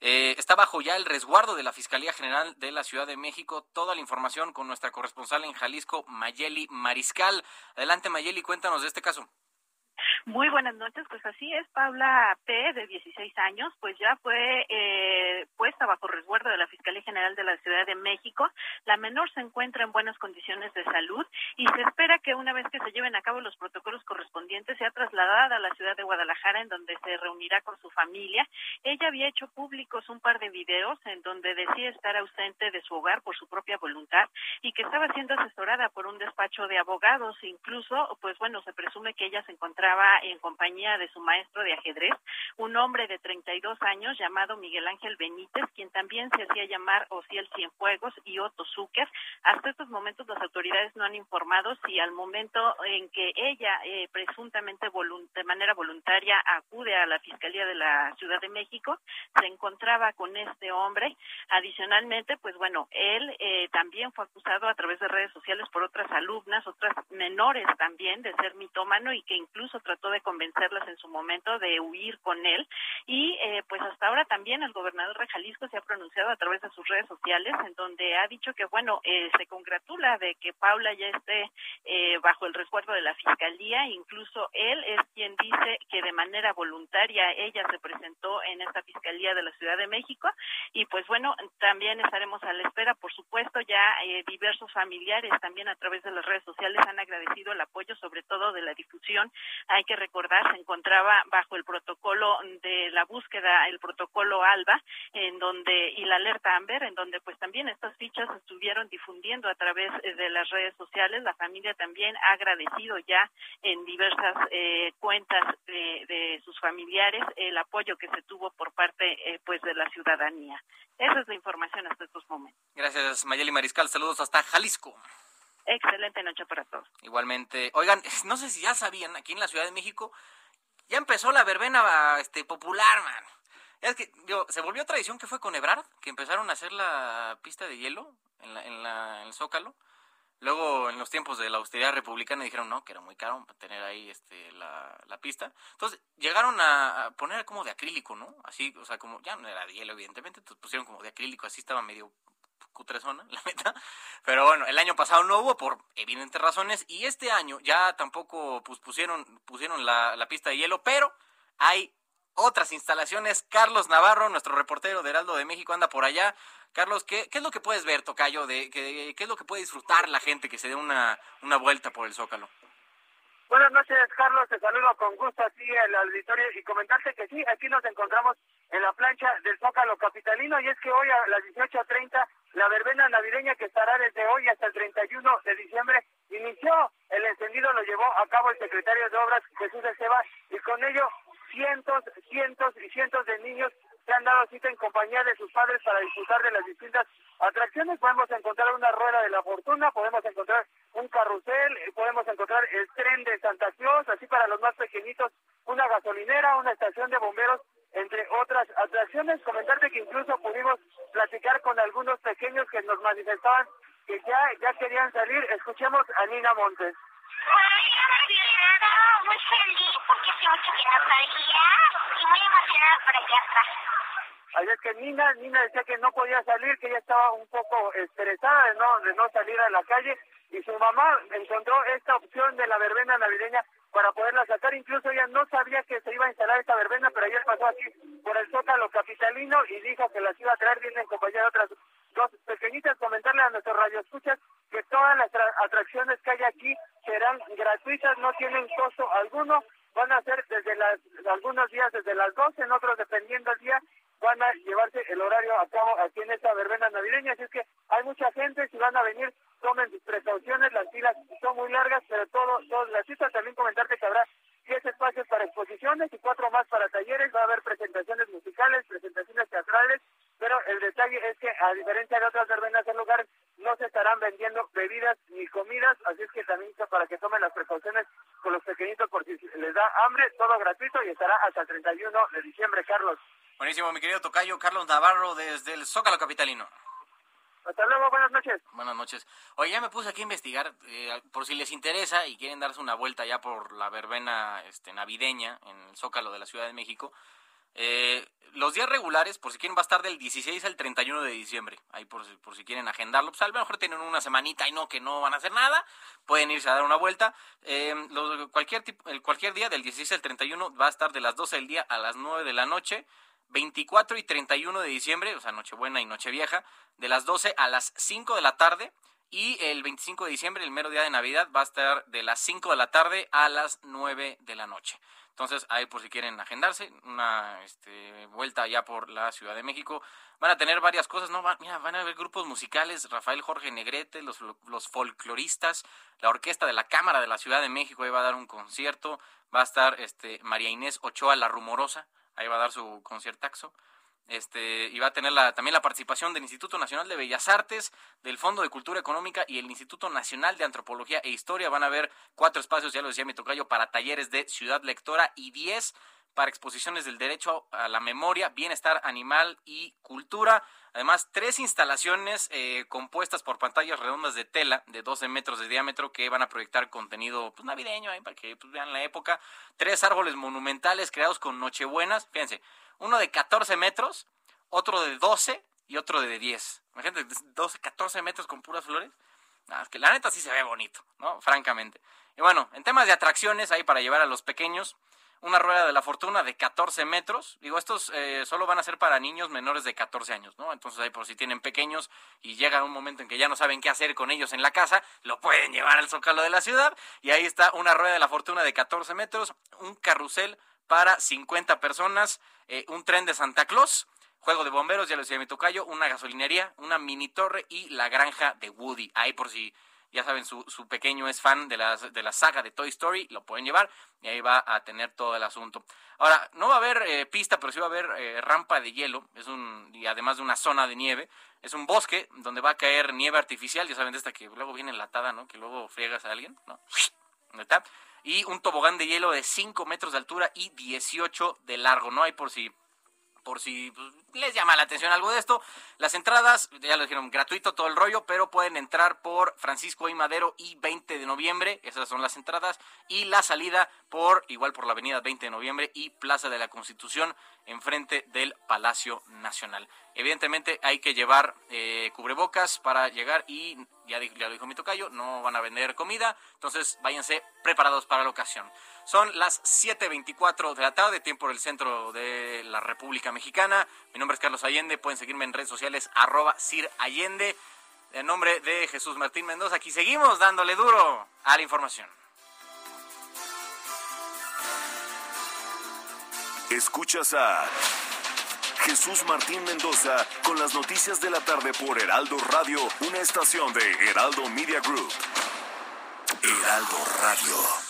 eh, está bajo ya el resguardo de la Fiscalía General de la Ciudad de México. Toda la información con nuestra corresponsal en Jalisco, Mayeli Mariscal. Adelante, Mayeli, cuéntanos de este caso. Muy buenas noches, pues así es, Paula P., de 16 años, pues ya fue eh, puesta bajo resguardo de la Fiscalía General de la Ciudad de México. La menor se encuentra en buenas condiciones de salud y se espera que una vez que se lleven a cabo los protocolos correspondientes sea trasladada a la ciudad de Guadalajara, en donde se reunirá con su familia. Ella había hecho públicos un par de videos en donde decía estar ausente de su hogar por su propia voluntad y que estaba siendo asesorada por un despacho de abogados. Incluso, pues bueno, se presume que ella se encontraba en compañía de su maestro de ajedrez, un hombre de 32 años llamado Miguel Ángel Benítez, quien también se hacía llamar Ociel Cienfuegos y Otto Zucker. Hasta estos momentos las autoridades no han informado si al momento en que ella eh, presuntamente de manera voluntaria acude a la Fiscalía de la Ciudad de México, se encontraba con este hombre. Adicionalmente, pues bueno, él eh, también fue acusado a través de redes sociales por otras alumnas, otras menores también, de ser mitómano y que incluso trató de convencerlas en su momento de huir con él. Y eh, pues hasta ahora también el gobernador de Jalisco se ha pronunciado a través de sus redes sociales en donde ha dicho que bueno eh, se congratula de que Paula ya esté eh, bajo el resguardo de la fiscalía. Incluso él es quien dice que de manera voluntaria ella se presentó en esta fiscalía de la Ciudad de México. Y pues bueno también estaremos a la espera por supuesto ya diversos familiares también a través de las redes sociales han agradecido el apoyo sobre todo de la difusión. Hay que recordar, se encontraba bajo el protocolo de la búsqueda, el protocolo ALBA, en donde, y la alerta AMBER, en donde pues también estas fichas estuvieron difundiendo a través eh, de las redes sociales. La familia también ha agradecido ya en diversas eh, cuentas de, sus familiares el apoyo que se tuvo por parte eh, pues de la ciudadanía. Esa es la información hasta estos momentos. Gracias, Mayeli Mariscal. Saludos hasta Jalisco. Excelente noche para todos. Igualmente. Oigan, no sé si ya sabían, aquí en la Ciudad de México ya empezó la verbena este, popular, man. Es que, digo, se volvió tradición que fue con Ebrard, que empezaron a hacer la pista de hielo en, la, en, la, en el Zócalo. Luego, en los tiempos de la austeridad republicana, dijeron no, que era muy caro tener ahí este, la, la pista. Entonces, llegaron a, poner como de acrílico, ¿no? Así, o sea, como ya no era de hielo, evidentemente, entonces pusieron como de acrílico, así estaba medio cutresona, la meta. Pero bueno, el año pasado no hubo por evidentes razones y este año ya tampoco pues, pusieron, pusieron la, la pista de hielo, pero hay otras instalaciones. Carlos Navarro, nuestro reportero de Heraldo de México, anda por allá. Carlos, ¿qué, qué es lo que puedes ver, Tocayo? De, qué, ¿Qué es lo que puede disfrutar la gente que se dé una, una vuelta por el Zócalo? Buenas noches, Carlos. Te saludo con gusto aquí el auditorio y comentarte que sí, aquí nos encontramos en la plancha del Zócalo Capitalino y es que hoy a las 18.30 la verbena navideña que estará desde hoy hasta el 31 de diciembre inició. El encendido lo llevó a cabo el secretario de Obras Jesús Esteban y con ello cientos, cientos y cientos de niños se han dado cita en compañía de sus padres para disfrutar de las distintas atracciones. Podemos encontrar una rueda de la fortuna, podemos encontrar un carrusel, podemos encontrar el tren de Santa Claus, así para los más pequeñitos, una gasolinera, una estación de bomberos, entre otras atracciones. Comentarte que incluso pudimos platicar con algunos pequeños que nos manifestaban que ya, ya querían salir. Escuchemos a Nina Montes. No, muy feliz porque que y muy emocionada por aquí atrás. Ayer que Nina, Nina decía que no podía salir, que ella estaba un poco estresada de no, de no salir a la calle y su mamá encontró esta opción de la verbena navideña para poderla sacar. Incluso ella no sabía que se iba a instalar esta verbena, pero ayer pasó aquí por el Zócalo Capitalino y dijo que las iba a traer bien en compañía de otras dos pequeñitas. Comentarle a nuestros radioescuchas que todas las atracciones que hay aquí serán gratuitas, no tienen costo alguno. Van a ser desde las, algunos días desde las 12, en otros dependiendo el día, van a llevarse el horario a cabo aquí en esta verbena navideña. Así es que hay mucha gente, si van a venir, tomen sus precauciones, las filas son muy largas, pero todo, todo la cita también comentarte que habrá 10 espacios para exposiciones y cuatro más para talleres, va a haber presentaciones musicales, presentaciones teatrales, pero el detalle es que a diferencia de otras verbenas del lugar, no se estarán vendiendo bebidas ni comidas, así es que también para que tomen las precauciones con los pequeñitos por si les da hambre, todo gratuito y estará hasta el 31 de diciembre, Carlos. Buenísimo, mi querido Tocayo Carlos Navarro desde el Zócalo Capitalino. Hasta luego, buenas noches. Buenas noches. Oye, ya me puse aquí a investigar, eh, por si les interesa y quieren darse una vuelta ya por la verbena este, navideña en el Zócalo de la Ciudad de México. Eh, los días regulares, por si quieren, va a estar del 16 al 31 de diciembre. Ahí por, por si quieren agendarlo. Pues a lo mejor tienen una semanita y no, que no van a hacer nada. Pueden irse a dar una vuelta. Eh, cualquier, tipo, cualquier día del 16 al 31 va a estar de las 12 del día a las 9 de la noche. 24 y 31 de diciembre, o sea, Nochebuena y Nochevieja, de las 12 a las 5 de la tarde. Y el 25 de diciembre, el mero día de Navidad, va a estar de las 5 de la tarde a las 9 de la noche. Entonces, ahí por si quieren agendarse, una este, vuelta allá por la Ciudad de México. Van a tener varias cosas, ¿no? mira, van a haber grupos musicales, Rafael Jorge Negrete, los, los folcloristas, la orquesta de la Cámara de la Ciudad de México, ahí va a dar un concierto. Va a estar este, María Inés Ochoa, la rumorosa, ahí va a dar su conciertaxo. Este, y va a tener la, también la participación del Instituto Nacional de Bellas Artes, del Fondo de Cultura Económica y el Instituto Nacional de Antropología e Historia. Van a haber cuatro espacios, ya lo decía mi tocayo, para talleres de ciudad lectora y diez para exposiciones del derecho a la memoria, bienestar animal y cultura. Además, tres instalaciones eh, compuestas por pantallas redondas de tela de 12 metros de diámetro que van a proyectar contenido pues, navideño, para que pues, vean la época. Tres árboles monumentales creados con nochebuenas. Fíjense, uno de 14 metros, otro de 12 y otro de 10. Imagínate, 12, 14 metros con puras flores. es que la neta sí se ve bonito, ¿no? Francamente. Y bueno, en temas de atracciones, ahí para llevar a los pequeños, una rueda de la fortuna de 14 metros. Digo, estos eh, solo van a ser para niños menores de 14 años, ¿no? Entonces ahí por si tienen pequeños y llega un momento en que ya no saben qué hacer con ellos en la casa, lo pueden llevar al zócalo de la ciudad. Y ahí está una rueda de la fortuna de 14 metros, un carrusel para 50 personas, eh, un tren de Santa Claus, juego de bomberos, ya lo decía mi tocayo, una gasolinería, una mini torre y la granja de Woody. Ahí por si ya saben, su, pequeño es fan de la, de la saga de Toy Story, lo pueden llevar y ahí va a tener todo el asunto. Ahora, no va a haber eh, pista, pero sí va a haber eh, rampa de hielo, es un, y además de una zona de nieve, es un bosque donde va a caer nieve artificial, ya saben, de esta que luego viene enlatada, ¿no? Que luego friegas a alguien, ¿no? está? Y un tobogán de hielo de 5 metros de altura y 18 de largo, ¿no? Hay por si por si pues, les llama la atención algo de esto. Las entradas, ya lo dijeron, gratuito todo el rollo, pero pueden entrar por Francisco y Madero y 20 de noviembre, esas son las entradas, y la salida por, igual por la avenida 20 de noviembre y Plaza de la Constitución, enfrente del Palacio Nacional. Evidentemente hay que llevar eh, cubrebocas para llegar y, ya, ya lo dijo mi tocayo, no van a vender comida, entonces váyanse preparados para la ocasión. Son las 7.24 de la tarde, tiempo del centro de la República Mexicana. Mi nombre es Carlos Allende, pueden seguirme en redes sociales arroba Sir. En nombre de Jesús Martín Mendoza, aquí seguimos dándole duro a la información. Escuchas a Jesús Martín Mendoza con las noticias de la tarde por Heraldo Radio, una estación de Heraldo Media Group. Heraldo Radio.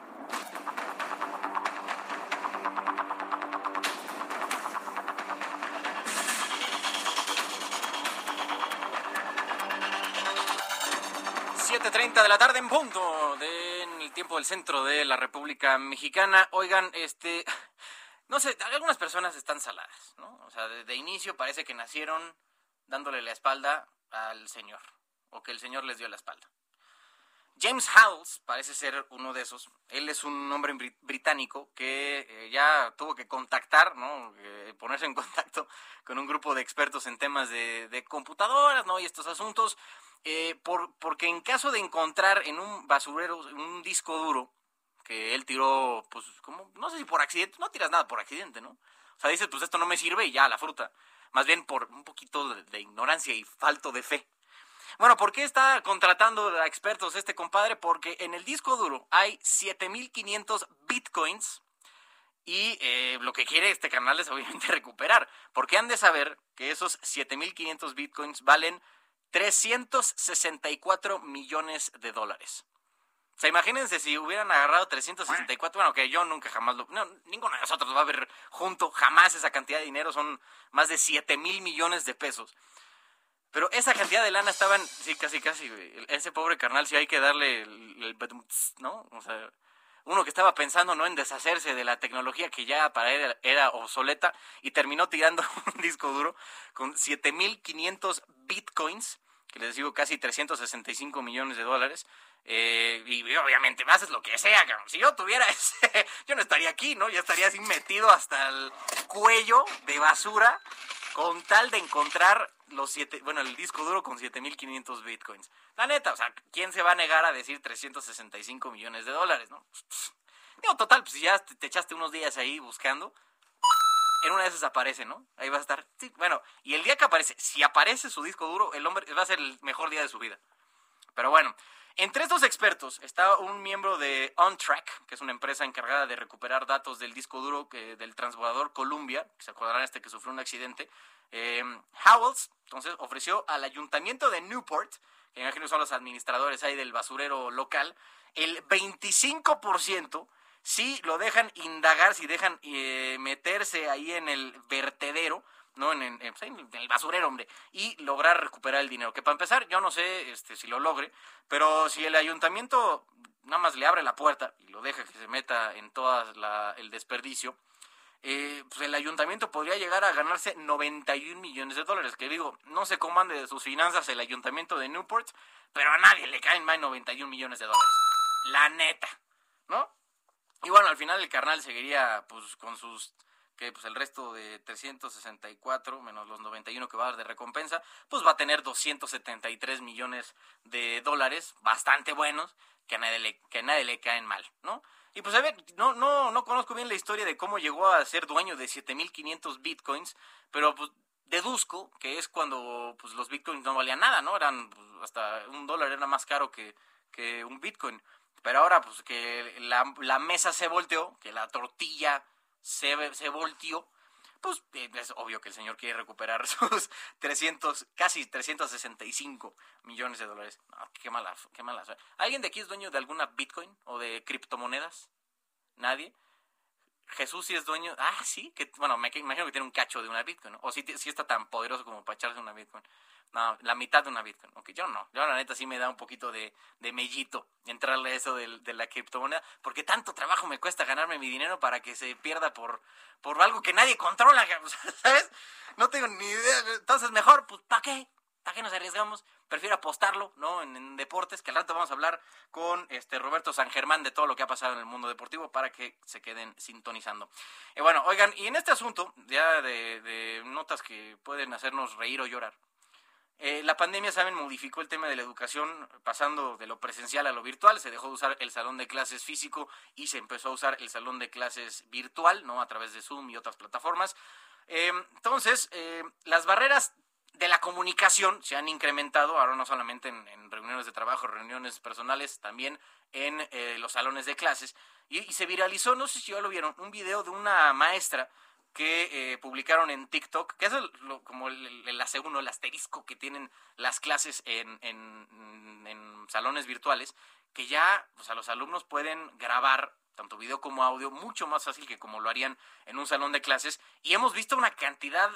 7.30 de la tarde en punto de, en el tiempo del centro de la República Mexicana. Oigan, este, no sé, algunas personas están saladas, ¿no? O sea, de, de inicio parece que nacieron dándole la espalda al Señor, o que el Señor les dio la espalda. James Howells parece ser uno de esos. Él es un hombre bri- británico que eh, ya tuvo que contactar, ¿no? Eh, ponerse en contacto con un grupo de expertos en temas de, de computadoras, ¿no? Y estos asuntos, eh, por, porque en caso de encontrar en un basurero un disco duro que él tiró, pues, como, no sé si por accidente, no tiras nada por accidente, ¿no? O sea, dices, pues esto no me sirve y ya, la fruta. Más bien por un poquito de, ignorancia y falto de fe. Bueno, ¿por qué está contratando a expertos este compadre? Porque en el disco duro hay 7500 bitcoins y eh, lo que quiere este canal es obviamente recuperar. Porque han de saber que esos 7500 bitcoins valen 364 millones de dólares. O sea, imagínense si hubieran agarrado 364, bueno, que yo nunca jamás lo... No, ninguno de nosotros va a ver junto jamás esa cantidad de dinero, son más de 7 mil millones de pesos. Pero esa cantidad de lana estaban, sí, casi, casi. Ese pobre carnal, sí hay que darle el, ¿no? O sea, uno que estaba pensando, ¿no? En deshacerse de la tecnología que ya para él era, obsoleta y terminó tirando un disco duro con 7500 bitcoins, que les digo casi 365 millones de dólares. Eh, y obviamente me haces lo que sea. Si yo tuviera ese, yo no estaría aquí, ¿no? Ya estaría así metido hasta el cuello de basura con tal de encontrar los siete, bueno, el disco duro con 7500 bitcoins. La neta, o sea, ¿quién se va a negar a decir 365 millones de dólares, no? Digo, total, pues si ya te, te echaste unos días ahí buscando, en una de esas aparece, ¿no? Ahí va a estar. Sí, bueno, y el día que aparece, si aparece su disco duro, el hombre va a ser el mejor día de su vida. Pero bueno, entre estos expertos está un miembro de OnTrack, que es una empresa encargada de recuperar datos del disco duro que, del transbordador Columbia, que se acordarán este que sufrió un accidente. Eh, Howells, entonces, ofreció al ayuntamiento de Newport, que imagino son los administradores ahí del basurero local, el 25% si lo dejan indagar, si dejan eh, meterse ahí en el vertedero, ¿no? Pues, en el basurero, hombre, y lograr recuperar el dinero. Que para empezar, yo no sé este, si lo logre, pero si el ayuntamiento nada más le abre la puerta y lo deja que se meta en todo el desperdicio, eh, pues el ayuntamiento podría llegar a ganarse 91 millones de dólares. Que digo, no se comande de sus finanzas el ayuntamiento de Newport, pero a nadie le caen más de 91 millones de dólares. La neta, ¿no? Y bueno, al final el carnal seguiría pues con sus que pues el resto de 364 menos los 91 que va a dar de recompensa, pues va a tener 273 millones de dólares, bastante buenos, que nadie le, que a nadie le caen mal, ¿no? Y pues a ver, no, no, no conozco bien la historia de cómo llegó a ser dueño de 7500 bitcoins, pero pues deduzco que es cuando pues los bitcoins no valían nada, ¿no? Eran pues, hasta un dólar era más caro que, que un bitcoin. Pero ahora, pues que la, la mesa se volteó, que la tortilla se, se volteó, pues eh, es obvio que el señor quiere recuperar sus 300, casi 365 millones de dólares. Qué mala, qué. ¿Alguien de aquí es dueño de alguna Bitcoin o de criptomonedas? ¿Nadie? Jesús sí es dueño. Ah, sí, que bueno, me imagino que tiene un cacho de una Bitcoin, ¿no? O sí, sí está tan poderoso como para echarse una Bitcoin. No, la mitad de una Bitcoin. Aunque yo no. Yo la neta sí me da un poquito de, de mellito entrarle a eso del- de, la criptomoneda. Porque tanto trabajo me cuesta ganarme mi dinero para que se pierda por, por algo que nadie controla. ¿Sabes? No tengo ni idea. Entonces mejor, pues, ¿para qué? ¿Para qué nos arriesgamos? Prefiero apostarlo, ¿no? En, deportes, que al rato vamos a hablar con este Roberto San Germán de todo lo que ha pasado en el mundo deportivo para que se queden sintonizando. Eh, bueno, oigan, y en este asunto, ya de, de notas que pueden hacernos reír o llorar, eh, la pandemia, saben, modificó el tema de la educación pasando de lo presencial a lo virtual. Se dejó de usar el salón de clases físico y se empezó a usar el salón de clases virtual, ¿no? A través de Zoom y otras plataformas. Eh, entonces, eh, las barreras de la comunicación se han incrementado, ahora no solamente en, reuniones de trabajo, reuniones personales, también en eh, los salones de clases. Y, y se viralizó, no sé si ya lo vieron, un video de una maestra que eh, publicaron en TikTok, que es el- lo- como el, el, aseguro, el asterisco que tienen las clases en, en- en salones virtuales, que ya pues, a los alumnos pueden grabar tanto video como audio mucho más fácil que como lo harían en un salón de clases. Y hemos visto una cantidad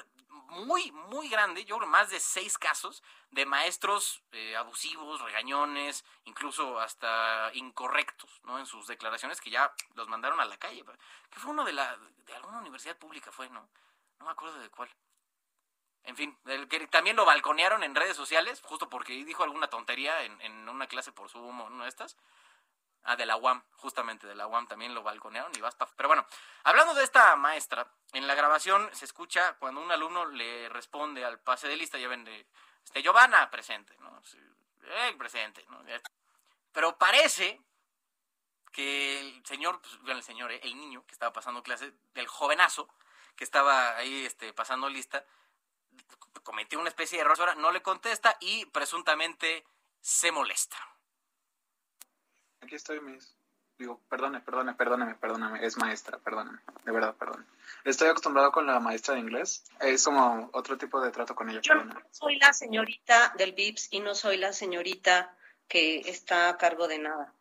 muy, muy grande, yo creo más de seis casos de maestros eh, abusivos, regañones, incluso hasta incorrectos, ¿no? En sus declaraciones que ya los mandaron a la calle. Que fue uno de la, de alguna universidad pública fue, ¿no? No me acuerdo de cuál. En fin, el que también lo balconearon en redes sociales, justo porque dijo alguna tontería en, en una clase por Zoom o una de estas. Ah, de la UAM, justamente de la UAM también lo balconearon y basta. Pero bueno, hablando de esta maestra, en la grabación se escucha cuando un alumno le responde al pase de lista, ya ven de, este, Giovanna, presente, ¿no? Eh, presente, ¿no? Pero parece que el señor, pues, el señor, eh, el niño que estaba pasando clase, del jovenazo que estaba ahí este, pasando lista, cometió una especie de error, no le contesta y presuntamente se molesta. Aquí estoy, Miss. Digo, perdone, perdone, perdóname, perdóname. Es maestra, perdóname. De verdad, perdón. Estoy acostumbrado con la maestra de inglés. Es como otro tipo de trato con ella. Yo no soy la señorita del VIPS y no soy la señorita que está a cargo de nada.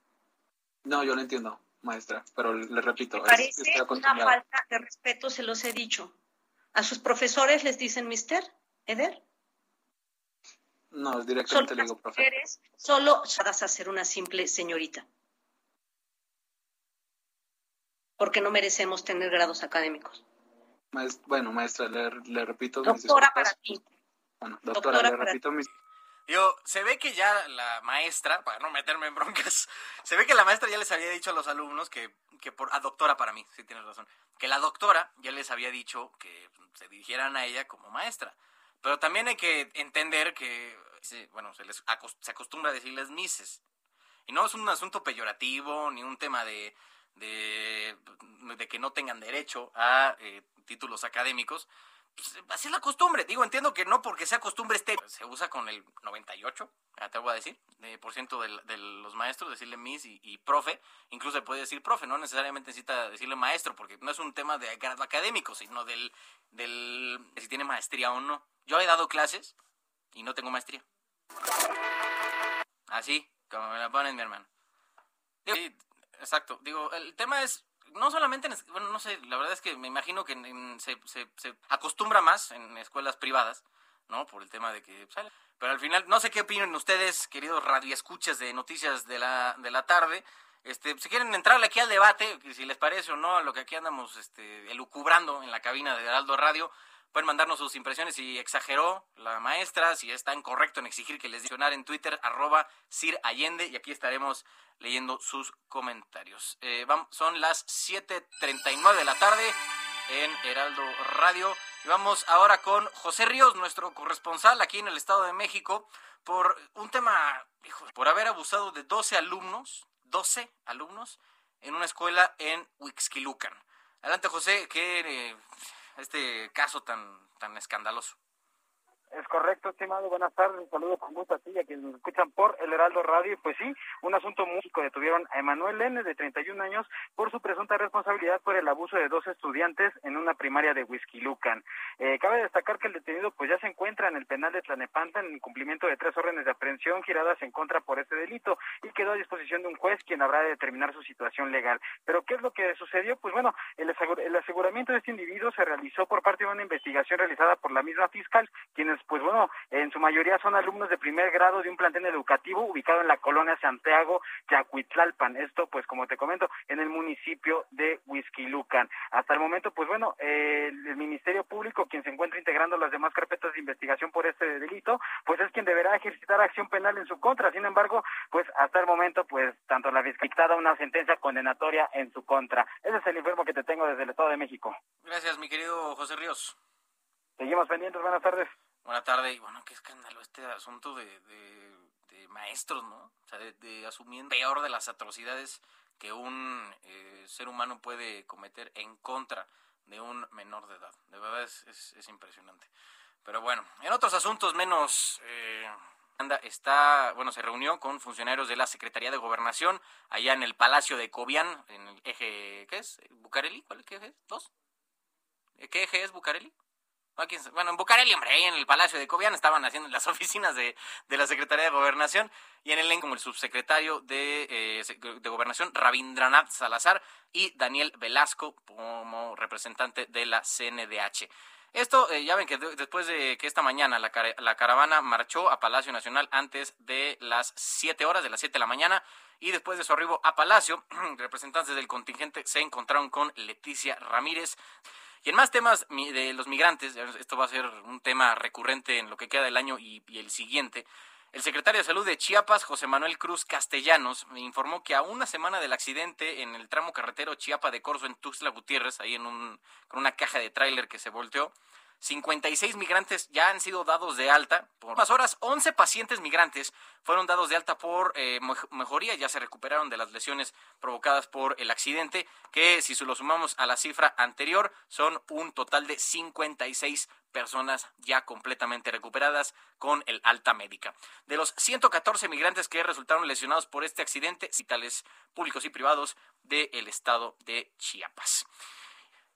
No, yo lo entiendo, maestra, pero le repito. Me parece una falta de respeto, se los he dicho. ¿A sus profesores les dicen mister, Eder? No, directamente le digo profe. Solo vas a ser una simple señorita. Porque no merecemos tener grados académicos. bueno, maestra, le, repito. Doctora para ti. Bueno, doctora, le repito mis... Digo, se ve que ya la maestra, para no meterme en broncas, se ve que la maestra ya les había dicho a los alumnos que, que por, a doctora para mí, sí tienes razón, que la doctora ya les había dicho que se dirigieran a ella como maestra. Pero también hay que entender que, bueno, se les se acostumbra a decirles mises. Y no es un asunto peyorativo ni un tema de, de, de que no tengan derecho a eh, títulos académicos. Pues, así es la costumbre. Digo, entiendo que no porque sea costumbre este, se usa con el 98, te voy a decir, de por ciento de, los maestros, decirle miss y, profe. Incluso puede decir profe, no necesariamente necesita decirle maestro, porque no es un tema de grado académico, sino del, del de si tiene maestría o no. Yo he dado clases y no tengo maestría. Así, como me la ponen mi hermano. exacto. Digo, el tema es, no solamente, en, bueno, no sé, la verdad es que me imagino que se, se, se, acostumbra más en escuelas privadas, ¿no? Por el tema de que sale. Pero al final, no sé qué opinan ustedes, queridos radioescuchas de noticias de la, de la tarde. Este, si quieren entrarle aquí al debate, si les parece o no, lo que aquí andamos este, elucubrando en la cabina de Heraldo Radio, Pueden mandarnos sus impresiones si exageró la maestra, si está incorrecto en exigir que les diccionar en Twitter, arroba Sir Allende, y aquí estaremos leyendo sus comentarios. Eh, son las 7.39 de la tarde en Heraldo Radio. Y vamos ahora con José Ríos, nuestro corresponsal aquí en el Estado de México, por un tema, por haber abusado de 12 alumnos, 12 alumnos, en una escuela en Huixquilucan. Adelante, José, ¿qué, eh, este caso tan, tan escandaloso. Es correcto, estimado. Buenas tardes. Un saludo con gusto a ti y a quienes nos escuchan por el Heraldo Radio. Pues sí, un asunto músico. Detuvieron a Emanuel N., de 31 años, por su presunta responsabilidad por el abuso de dos estudiantes en una primaria de Whisky Lucan. Eh, cabe destacar que el detenido pues ya se encuentra en el penal de Tlanepanta en cumplimiento de tres órdenes de aprehensión giradas en contra por este delito y quedó a disposición de un juez quien habrá de determinar su situación legal. Pero ¿qué es lo que sucedió? Pues bueno, el aseguramiento de este individuo se realizó por parte de una investigación realizada por la misma fiscal, quienes pues bueno, en su mayoría son alumnos de primer grado de un plantel educativo ubicado en la colonia Santiago, Yacuitlalpan. Esto, pues como te comento, en el municipio de Huizquilucan. Hasta el momento, pues bueno, el Ministerio Público, quien se encuentra integrando las demás carpetas de investigación por este delito, pues es quien deberá ejercitar acción penal en su contra. Sin embargo, pues hasta el momento, pues tanto la dictada una sentencia condenatoria en su contra. Ese es el informe que te tengo desde el Estado de México. Gracias, mi querido José Ríos. Seguimos pendientes, buenas tardes. Buenas tardes. Y bueno, qué escándalo este asunto de, de, maestros, ¿no? O sea, de, asumir peor de las atrocidades que un eh, ser humano puede cometer en contra de un menor de edad. De verdad es, es, impresionante. Pero bueno, en otros asuntos menos... Eh, está, bueno, se reunió con funcionarios de la Secretaría de Gobernación allá en el Palacio de Cobian, en el eje, ¿qué es? ¿Bucareli? ¿Cuál es? ¿Qué eje? ¿Dos? ¿Qué eje es Bucareli? Bueno, en Bucareli, hombre, ahí en el Palacio de Cobian estaban haciendo las oficinas de, de la Secretaría de Gobernación y en el como el subsecretario de, eh, de Gobernación, Rabindranath Salazar y Daniel Velasco como representante de la CNDH. Esto, eh, ya ven que después de que esta mañana la, la, caravana marchó a Palacio Nacional antes de las 7 horas, de las 7 de la mañana, y después de su arribo a Palacio, representantes del contingente se encontraron con Leticia Ramírez. Y en más temas de los migrantes, esto va a ser un tema recurrente en lo que queda del año y, el siguiente, el secretario de Salud de Chiapas, José Manuel Cruz Castellanos, me informó que a una semana del accidente en el tramo carretero Chiapa de Corzo en Tuxtla Gutiérrez, ahí en un, con una caja de tráiler que se volteó, 56 migrantes ya han sido dados de alta. Por más horas, 11 pacientes migrantes fueron dados de alta por eh, mejoría, ya se recuperaron de las lesiones provocadas por el accidente, que si lo sumamos a la cifra anterior, son un total de 56 personas ya completamente recuperadas con el alta médica. De los 114 migrantes que resultaron lesionados por este accidente, citales públicos y privados del estado de Chiapas.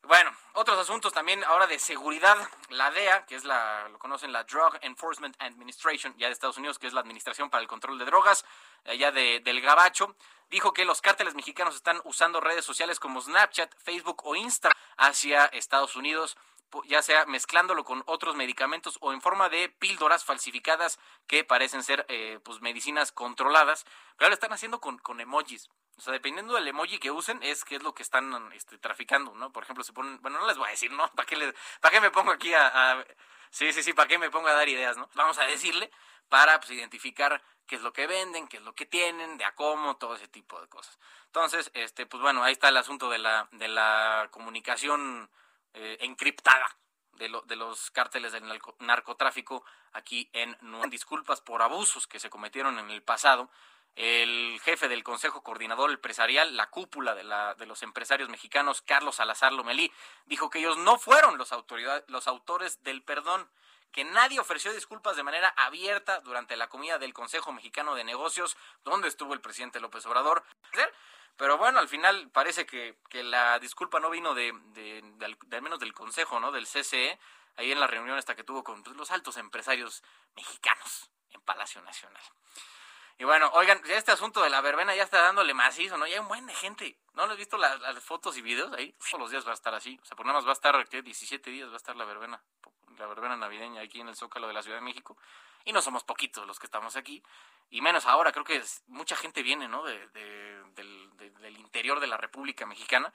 Bueno, otros asuntos también ahora de seguridad. La DEA, que es la, lo conocen la Drug Enforcement Administration, ya de Estados Unidos, que es la Administración para el Control de Drogas, allá de, del Gabacho, dijo que los cárteles mexicanos están usando redes sociales como Snapchat, Facebook o Insta hacia Estados Unidos ya sea mezclándolo con otros medicamentos o en forma de píldoras falsificadas que parecen ser eh, pues medicinas controladas, pero lo están haciendo con, con emojis. O sea, dependiendo del emoji que usen, es que es lo que están este, traficando, ¿no? Por ejemplo, se ponen, bueno, no les voy a decir, ¿no? ¿Para qué, les, para qué me pongo aquí a, Sí, sí, sí, ¿para qué me pongo a dar ideas, no? Vamos a decirle para pues, identificar qué es lo que venden, qué es lo que tienen, de a cómo, todo ese tipo de cosas. Entonces, este, pues bueno, ahí está el asunto de la, de la comunicación eh, encriptada de, de, los cárteles del narcotráfico aquí en Disculpas por abusos que se cometieron en el pasado. El jefe del Consejo Coordinador Empresarial, la cúpula de, la, de los empresarios mexicanos, Carlos Salazar Lomelí, dijo que ellos no fueron los, los autores del perdón, que nadie ofreció disculpas de manera abierta durante la comida del Consejo Mexicano de Negocios, donde estuvo el presidente López Obrador. Pero bueno, al final parece que, que la disculpa no vino de, de, al menos del Consejo, ¿no? Del CCE, ahí en la reunión hasta que tuvo con pues, los altos empresarios mexicanos en Palacio Nacional. Y bueno, oigan, este asunto de la verbena ya está dándole macizo, ¿no? Ya hay un buen de gente. ¿No lo he visto las, fotos y videos ahí? Todos los días va a estar así. O sea, por nada más va a estar, ¿qué? 17 días va a estar la verbena. La verbena navideña aquí en el Zócalo de la Ciudad de México. Y no somos poquitos los que estamos aquí. Y menos ahora, creo que mucha gente viene, ¿no? De, del, interior de la República Mexicana.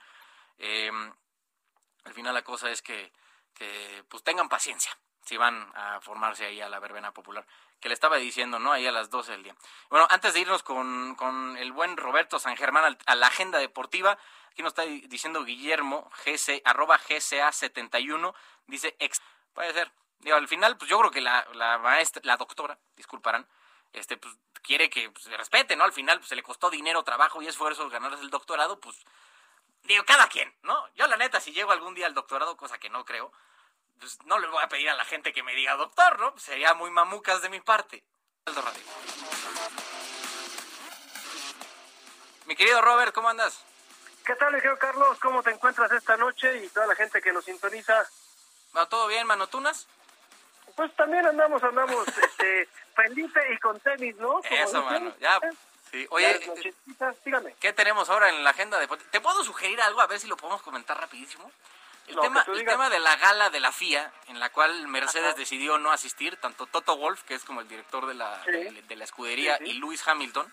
Em, al final la cosa es que, que, pues tengan paciencia si van a formarse ahí a la verbena popular, que le estaba diciendo, ¿no? Ahí a las 12 del día. Bueno, antes de irnos con, con el buen Roberto San Germán a la agenda deportiva, aquí nos está diciendo Guillermo, GC, arroba GCA71, dice, ex, puede ser. Digo, al final, pues yo creo que la, la maestra, la doctora, disculparán, este, pues quiere que pues, se respete, ¿no? Al final, pues se le costó dinero, trabajo y esfuerzo ganarse el doctorado, pues, digo, cada quien, ¿no? Yo la neta, si llego algún día al doctorado, cosa que no creo, pues no le voy a pedir a la gente que me diga doctor, ¿no? Sería muy mamucas de mi parte. Mi querido Robert, ¿cómo andas? ¿Qué tal, querido Carlos? ¿Cómo te encuentras esta noche y toda la gente que nos sintoniza? ¿Va todo bien, Manotunas? Pues también andamos, andamos, este, Felipe y con tenis, ¿no? Eso, mano, ya. Sí. Oye, dígame. ¿qué tenemos ahora en la agenda de... ¿Te puedo sugerir algo? A ver si lo podemos comentar rapidísimo. El, tema, el tema de la gala de la FIA, en la cual Mercedes decidió no asistir, tanto Toto Wolf, que es como el director de la, de, la escudería, y Lewis Hamilton,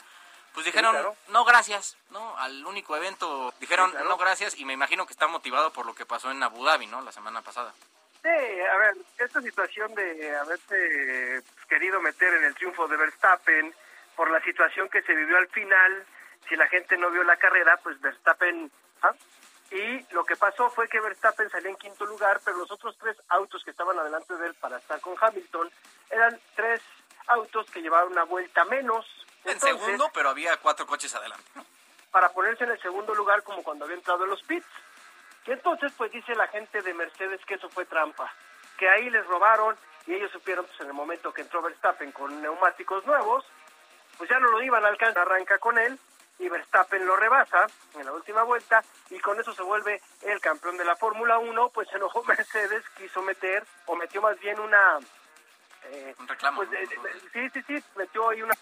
pues dijeron no gracias, ¿no? Al único evento dijeron no gracias y me imagino que está motivado por lo que pasó en Abu Dhabi, ¿no? La semana pasada. Sí, a ver, esta situación de haberse querido meter en el triunfo de Verstappen por la situación que se vivió al final, si la gente no vio la carrera, pues Verstappen ¿ah? Y lo que pasó fue que Verstappen salió en quinto lugar, pero los otros tres autos que estaban adelante de él para estar con Hamilton eran tres autos que llevaban una vuelta menos. En segundo, pero había cuatro coches adelante. Para ponerse en el segundo lugar como cuando había entrado en los pits. Y entonces pues dice la gente de Mercedes que eso fue trampa, que ahí les robaron y ellos supieron pues en el momento que entró Verstappen con neumáticos nuevos, pues ya no lo iban a alcanzar, arranca con él y Verstappen lo rebasa en la última vuelta y con eso se vuelve el campeón de la Fórmula 1, pues se enojó Mercedes, quiso meter, o metió más bien una... Eh, Un reclamo. Pues, sí, sí, sí, metió ahí una...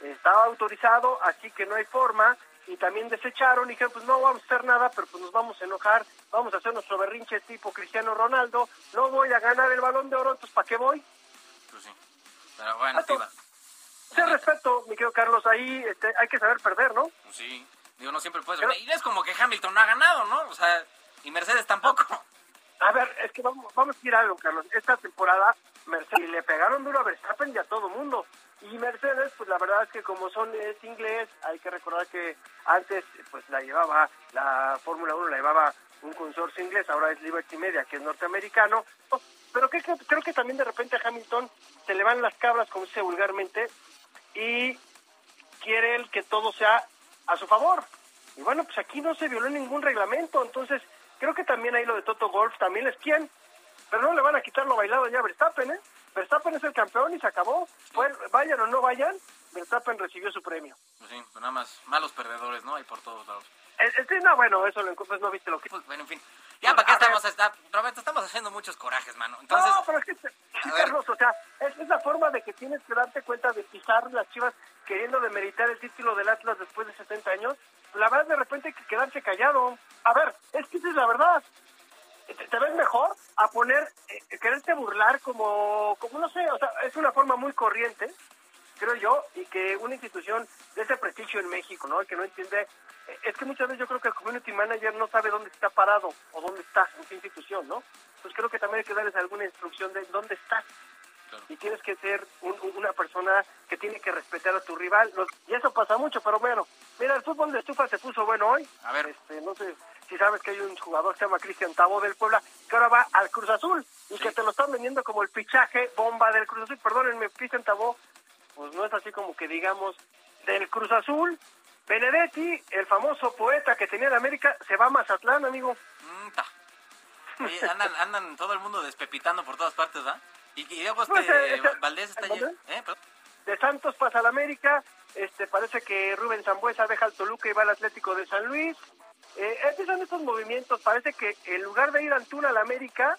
Estaba autorizado, así que no hay forma y también desecharon y dijeron, pues no vamos a hacer nada, pero pues nos vamos a enojar, vamos a hacer nuestro berrinche tipo Cristiano Ronaldo, no voy a ganar el balón de oro, entonces ¿para qué voy? Pues sí. Pero bueno, sí respeto, mi querido Carlos, ahí este, hay que saber perder, ¿no? Sí. Digo, no siempre puedes. y es como que Hamilton no ha ganado, ¿no? O sea, y Mercedes tampoco. A ver, es que vamos, vamos a decir algo, Carlos. Esta temporada, Mercedes le pegaron duro a Verstappen y a todo mundo. Y Mercedes, pues la verdad es que como son es inglés, hay que recordar que antes pues la llevaba, la Fórmula 1 la llevaba un consorcio inglés, ahora es Liberty Media, que es norteamericano. Pero que, creo que también de repente a Hamilton se le van las cabras, como se dice vulgarmente, y quiere él que todo sea a su favor. Y bueno, pues aquí no se violó ningún reglamento, entonces creo que también ahí lo de Toto Golf también es quien, pero no le van a quitar lo bailado ya a Verstappen, ¿eh? Verstappen es el campeón y se acabó. Pues, vayan o no vayan, Verstappen recibió su premio. Pues sí, pues nada más malos perdedores, ¿no? Hay por todos lados. Eh, no, bueno, eso lo pues no viste lo que... Pues, bueno, en fin. Ya, ¿para qué estamos? Está, Roberto, estamos haciendo muchos corajes, mano. Entonces, no, pero es que, Carlos, o sea, es, es la forma de que tienes que darte cuenta de pisar las chivas queriendo demeritar el título del Atlas después de 70 años. La verdad, de repente hay que quedarse callado. A ver, es que esa es la verdad te, ves mejor a poner, eh, quererte burlar como, como, no sé, o sea, es una forma muy corriente, creo yo, y que una institución de ese prestigio en México, ¿no? Que no entiende, es que muchas veces yo creo que el community manager no sabe dónde está parado o dónde está en qué institución, ¿no? Pues creo que también hay que darles alguna instrucción de dónde estás. Y tienes que ser una persona que tiene que respetar a tu rival. y eso pasa mucho, pero bueno, mira, el fútbol de estufa se puso bueno hoy. A ver. Este, no sé, si sabes que hay un jugador que se llama Cristian Tabo del Puebla, que ahora va al Cruz Azul y que te lo están vendiendo como el fichaje bomba del Cruz Azul. Perdónenme, Cristian Tabo, pues no es así como que digamos del Cruz Azul. Benedetti, el famoso poeta que tenía en América, se va a Mazatlán, amigo. Mm, andan, andan todo el mundo despepitando por todas partes, ¿ah? Y, y luego pues, este, este, Valdés está allí. ¿eh? De Santos pasa al América, este parece que Rubén Zambuesa deja al Toluca y va al Atlético de San Luis. Eh, estos son estos movimientos. Parece que en lugar de ir Antuna al América,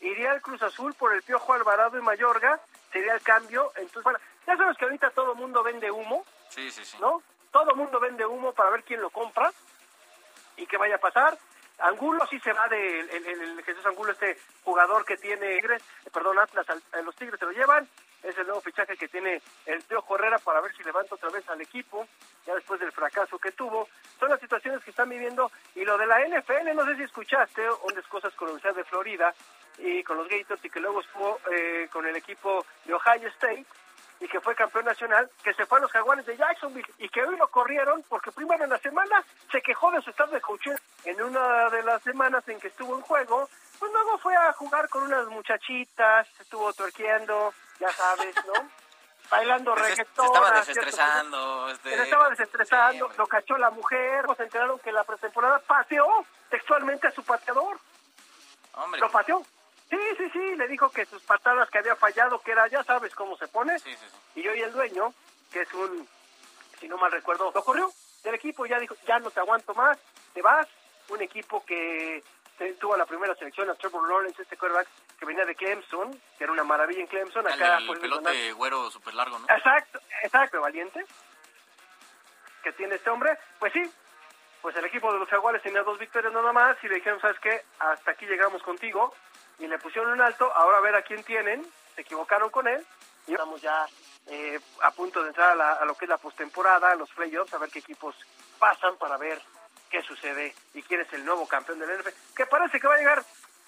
iría al Cruz Azul por el Piojo Alvarado y Mayorga. Sería el cambio. Entonces, bueno, ya sabes que ahorita todo el mundo vende humo. Sí, sí, sí. ¿No? Todo mundo vende humo para ver quién lo compra y qué vaya a pasar. Angulo sí se va de el, Jesús Angulo, este jugador que tiene Tigres, perdón, Atlas, los Tigres se lo llevan, es el nuevo fichaje que tiene el Teo Correra para ver si levanta otra vez al equipo, ya después del fracaso que tuvo. Son las situaciones que están viviendo y lo de la NFL, no sé si escuchaste, unas cosas con la Universidad de Florida y con los Gators y que luego estuvo eh, con el equipo de Ohio State y que fue campeón nacional, que se fue a los Jaguares de Jacksonville y que hoy lo corrieron porque primero en la semana se quejó de su estado de coaching en una de las semanas en que estuvo en juego, pues luego fue a jugar con unas muchachitas, estuvo torqueando, ya sabes, ¿no? Bailando pues reggaetón. Se estaba desestresando. Este... Se estaba desestresando, lo cachó la mujer, se enteraron que la pretemporada pateó textualmente a su pateador. Hombre. Lo pateó. Sí, sí, sí, le dijo que sus patadas que había fallado, que era, ya sabes cómo se pone. Sí, sí, sí. Y yo y el dueño, que es un, si no mal recuerdo, lo corrió del equipo, ya dijo, ya no te aguanto más, te vas. Un equipo que tuvo la primera selección a Trevor Lawrence, este quarterback que venía de Clemson, que era una maravilla en Clemson. Acá, el, pelote güero súper largo, ¿no? Exacto, exacto, valiente. Que tiene este hombre. Pues sí, pues el equipo de los Jaguares tenía dos victorias nada más y le dijeron, ¿sabes qué? Hasta aquí llegamos contigo y le pusieron un alto, ahora a ver a quién tienen, se equivocaron con él y estamos ya eh, a punto de entrar a, lo que es la postemporada, los playoffs, a ver qué equipos pasan para ver qué sucede y quién es el nuevo campeón del NFL, que parece que va a llegar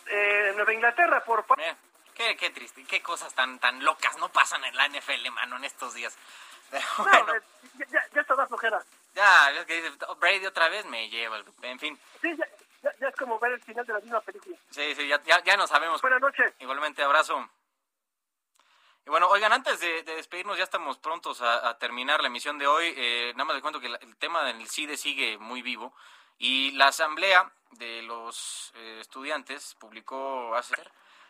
eh, Nueva Inglaterra por... Eh, qué, qué triste, qué cosas tan tan locas no pasan en la NFL, mano, en estos días. bueno. ya, ya, está la flojera. Ya, es que dice, Brady otra vez me lleva, en fin. Sí, ya, ya, es como ver el final de la misma película. Sí, sí, ya, ya, ya no sabemos. Buenas noches. Igualmente, abrazo. Y bueno, oigan, antes de, despedirnos, ya estamos prontos a, terminar la emisión de hoy. Eh, nada más les cuento que el tema del CIDE sigue muy vivo. Y la asamblea de los eh, estudiantes publicó hace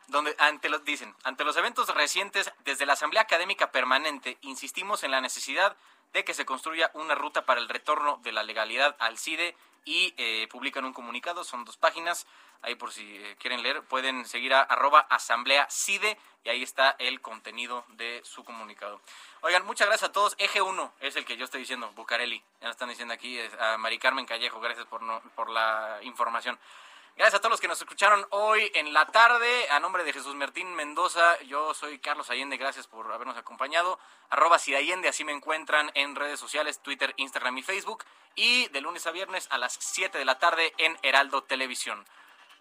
donde ante los, dicen, ante los eventos recientes desde la Asamblea Académica Permanente, insistimos en la necesidad de que se construya una ruta para el retorno de la legalidad al CIDE y eh, publican un comunicado, son dos páginas, ahí por si eh, quieren leer, pueden seguir a arroba asamblea CIDE y ahí está el contenido de su comunicado. Oigan, muchas gracias a todos. Eje 1 es el que yo estoy diciendo, Bucareli, ya lo están diciendo aquí, a Mari Carmen Callejo, gracias por, por la información. Gracias a todos los que nos escucharon hoy en la tarde. A nombre de Jesús Martín Mendoza, yo soy Carlos Allende. Gracias por habernos acompañado. Arroba Allende, así me encuentran en redes sociales, Twitter, Instagram y Facebook. Y de lunes a viernes a las 7 de la tarde en Heraldo Televisión.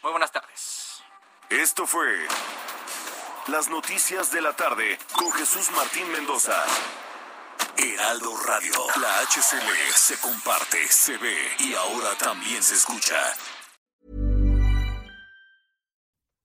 Muy buenas tardes. Esto fue Las Noticias de la Tarde con Jesús Martín Mendoza. Heraldo Radio. La HCL se comparte, se ve y ahora también se escucha.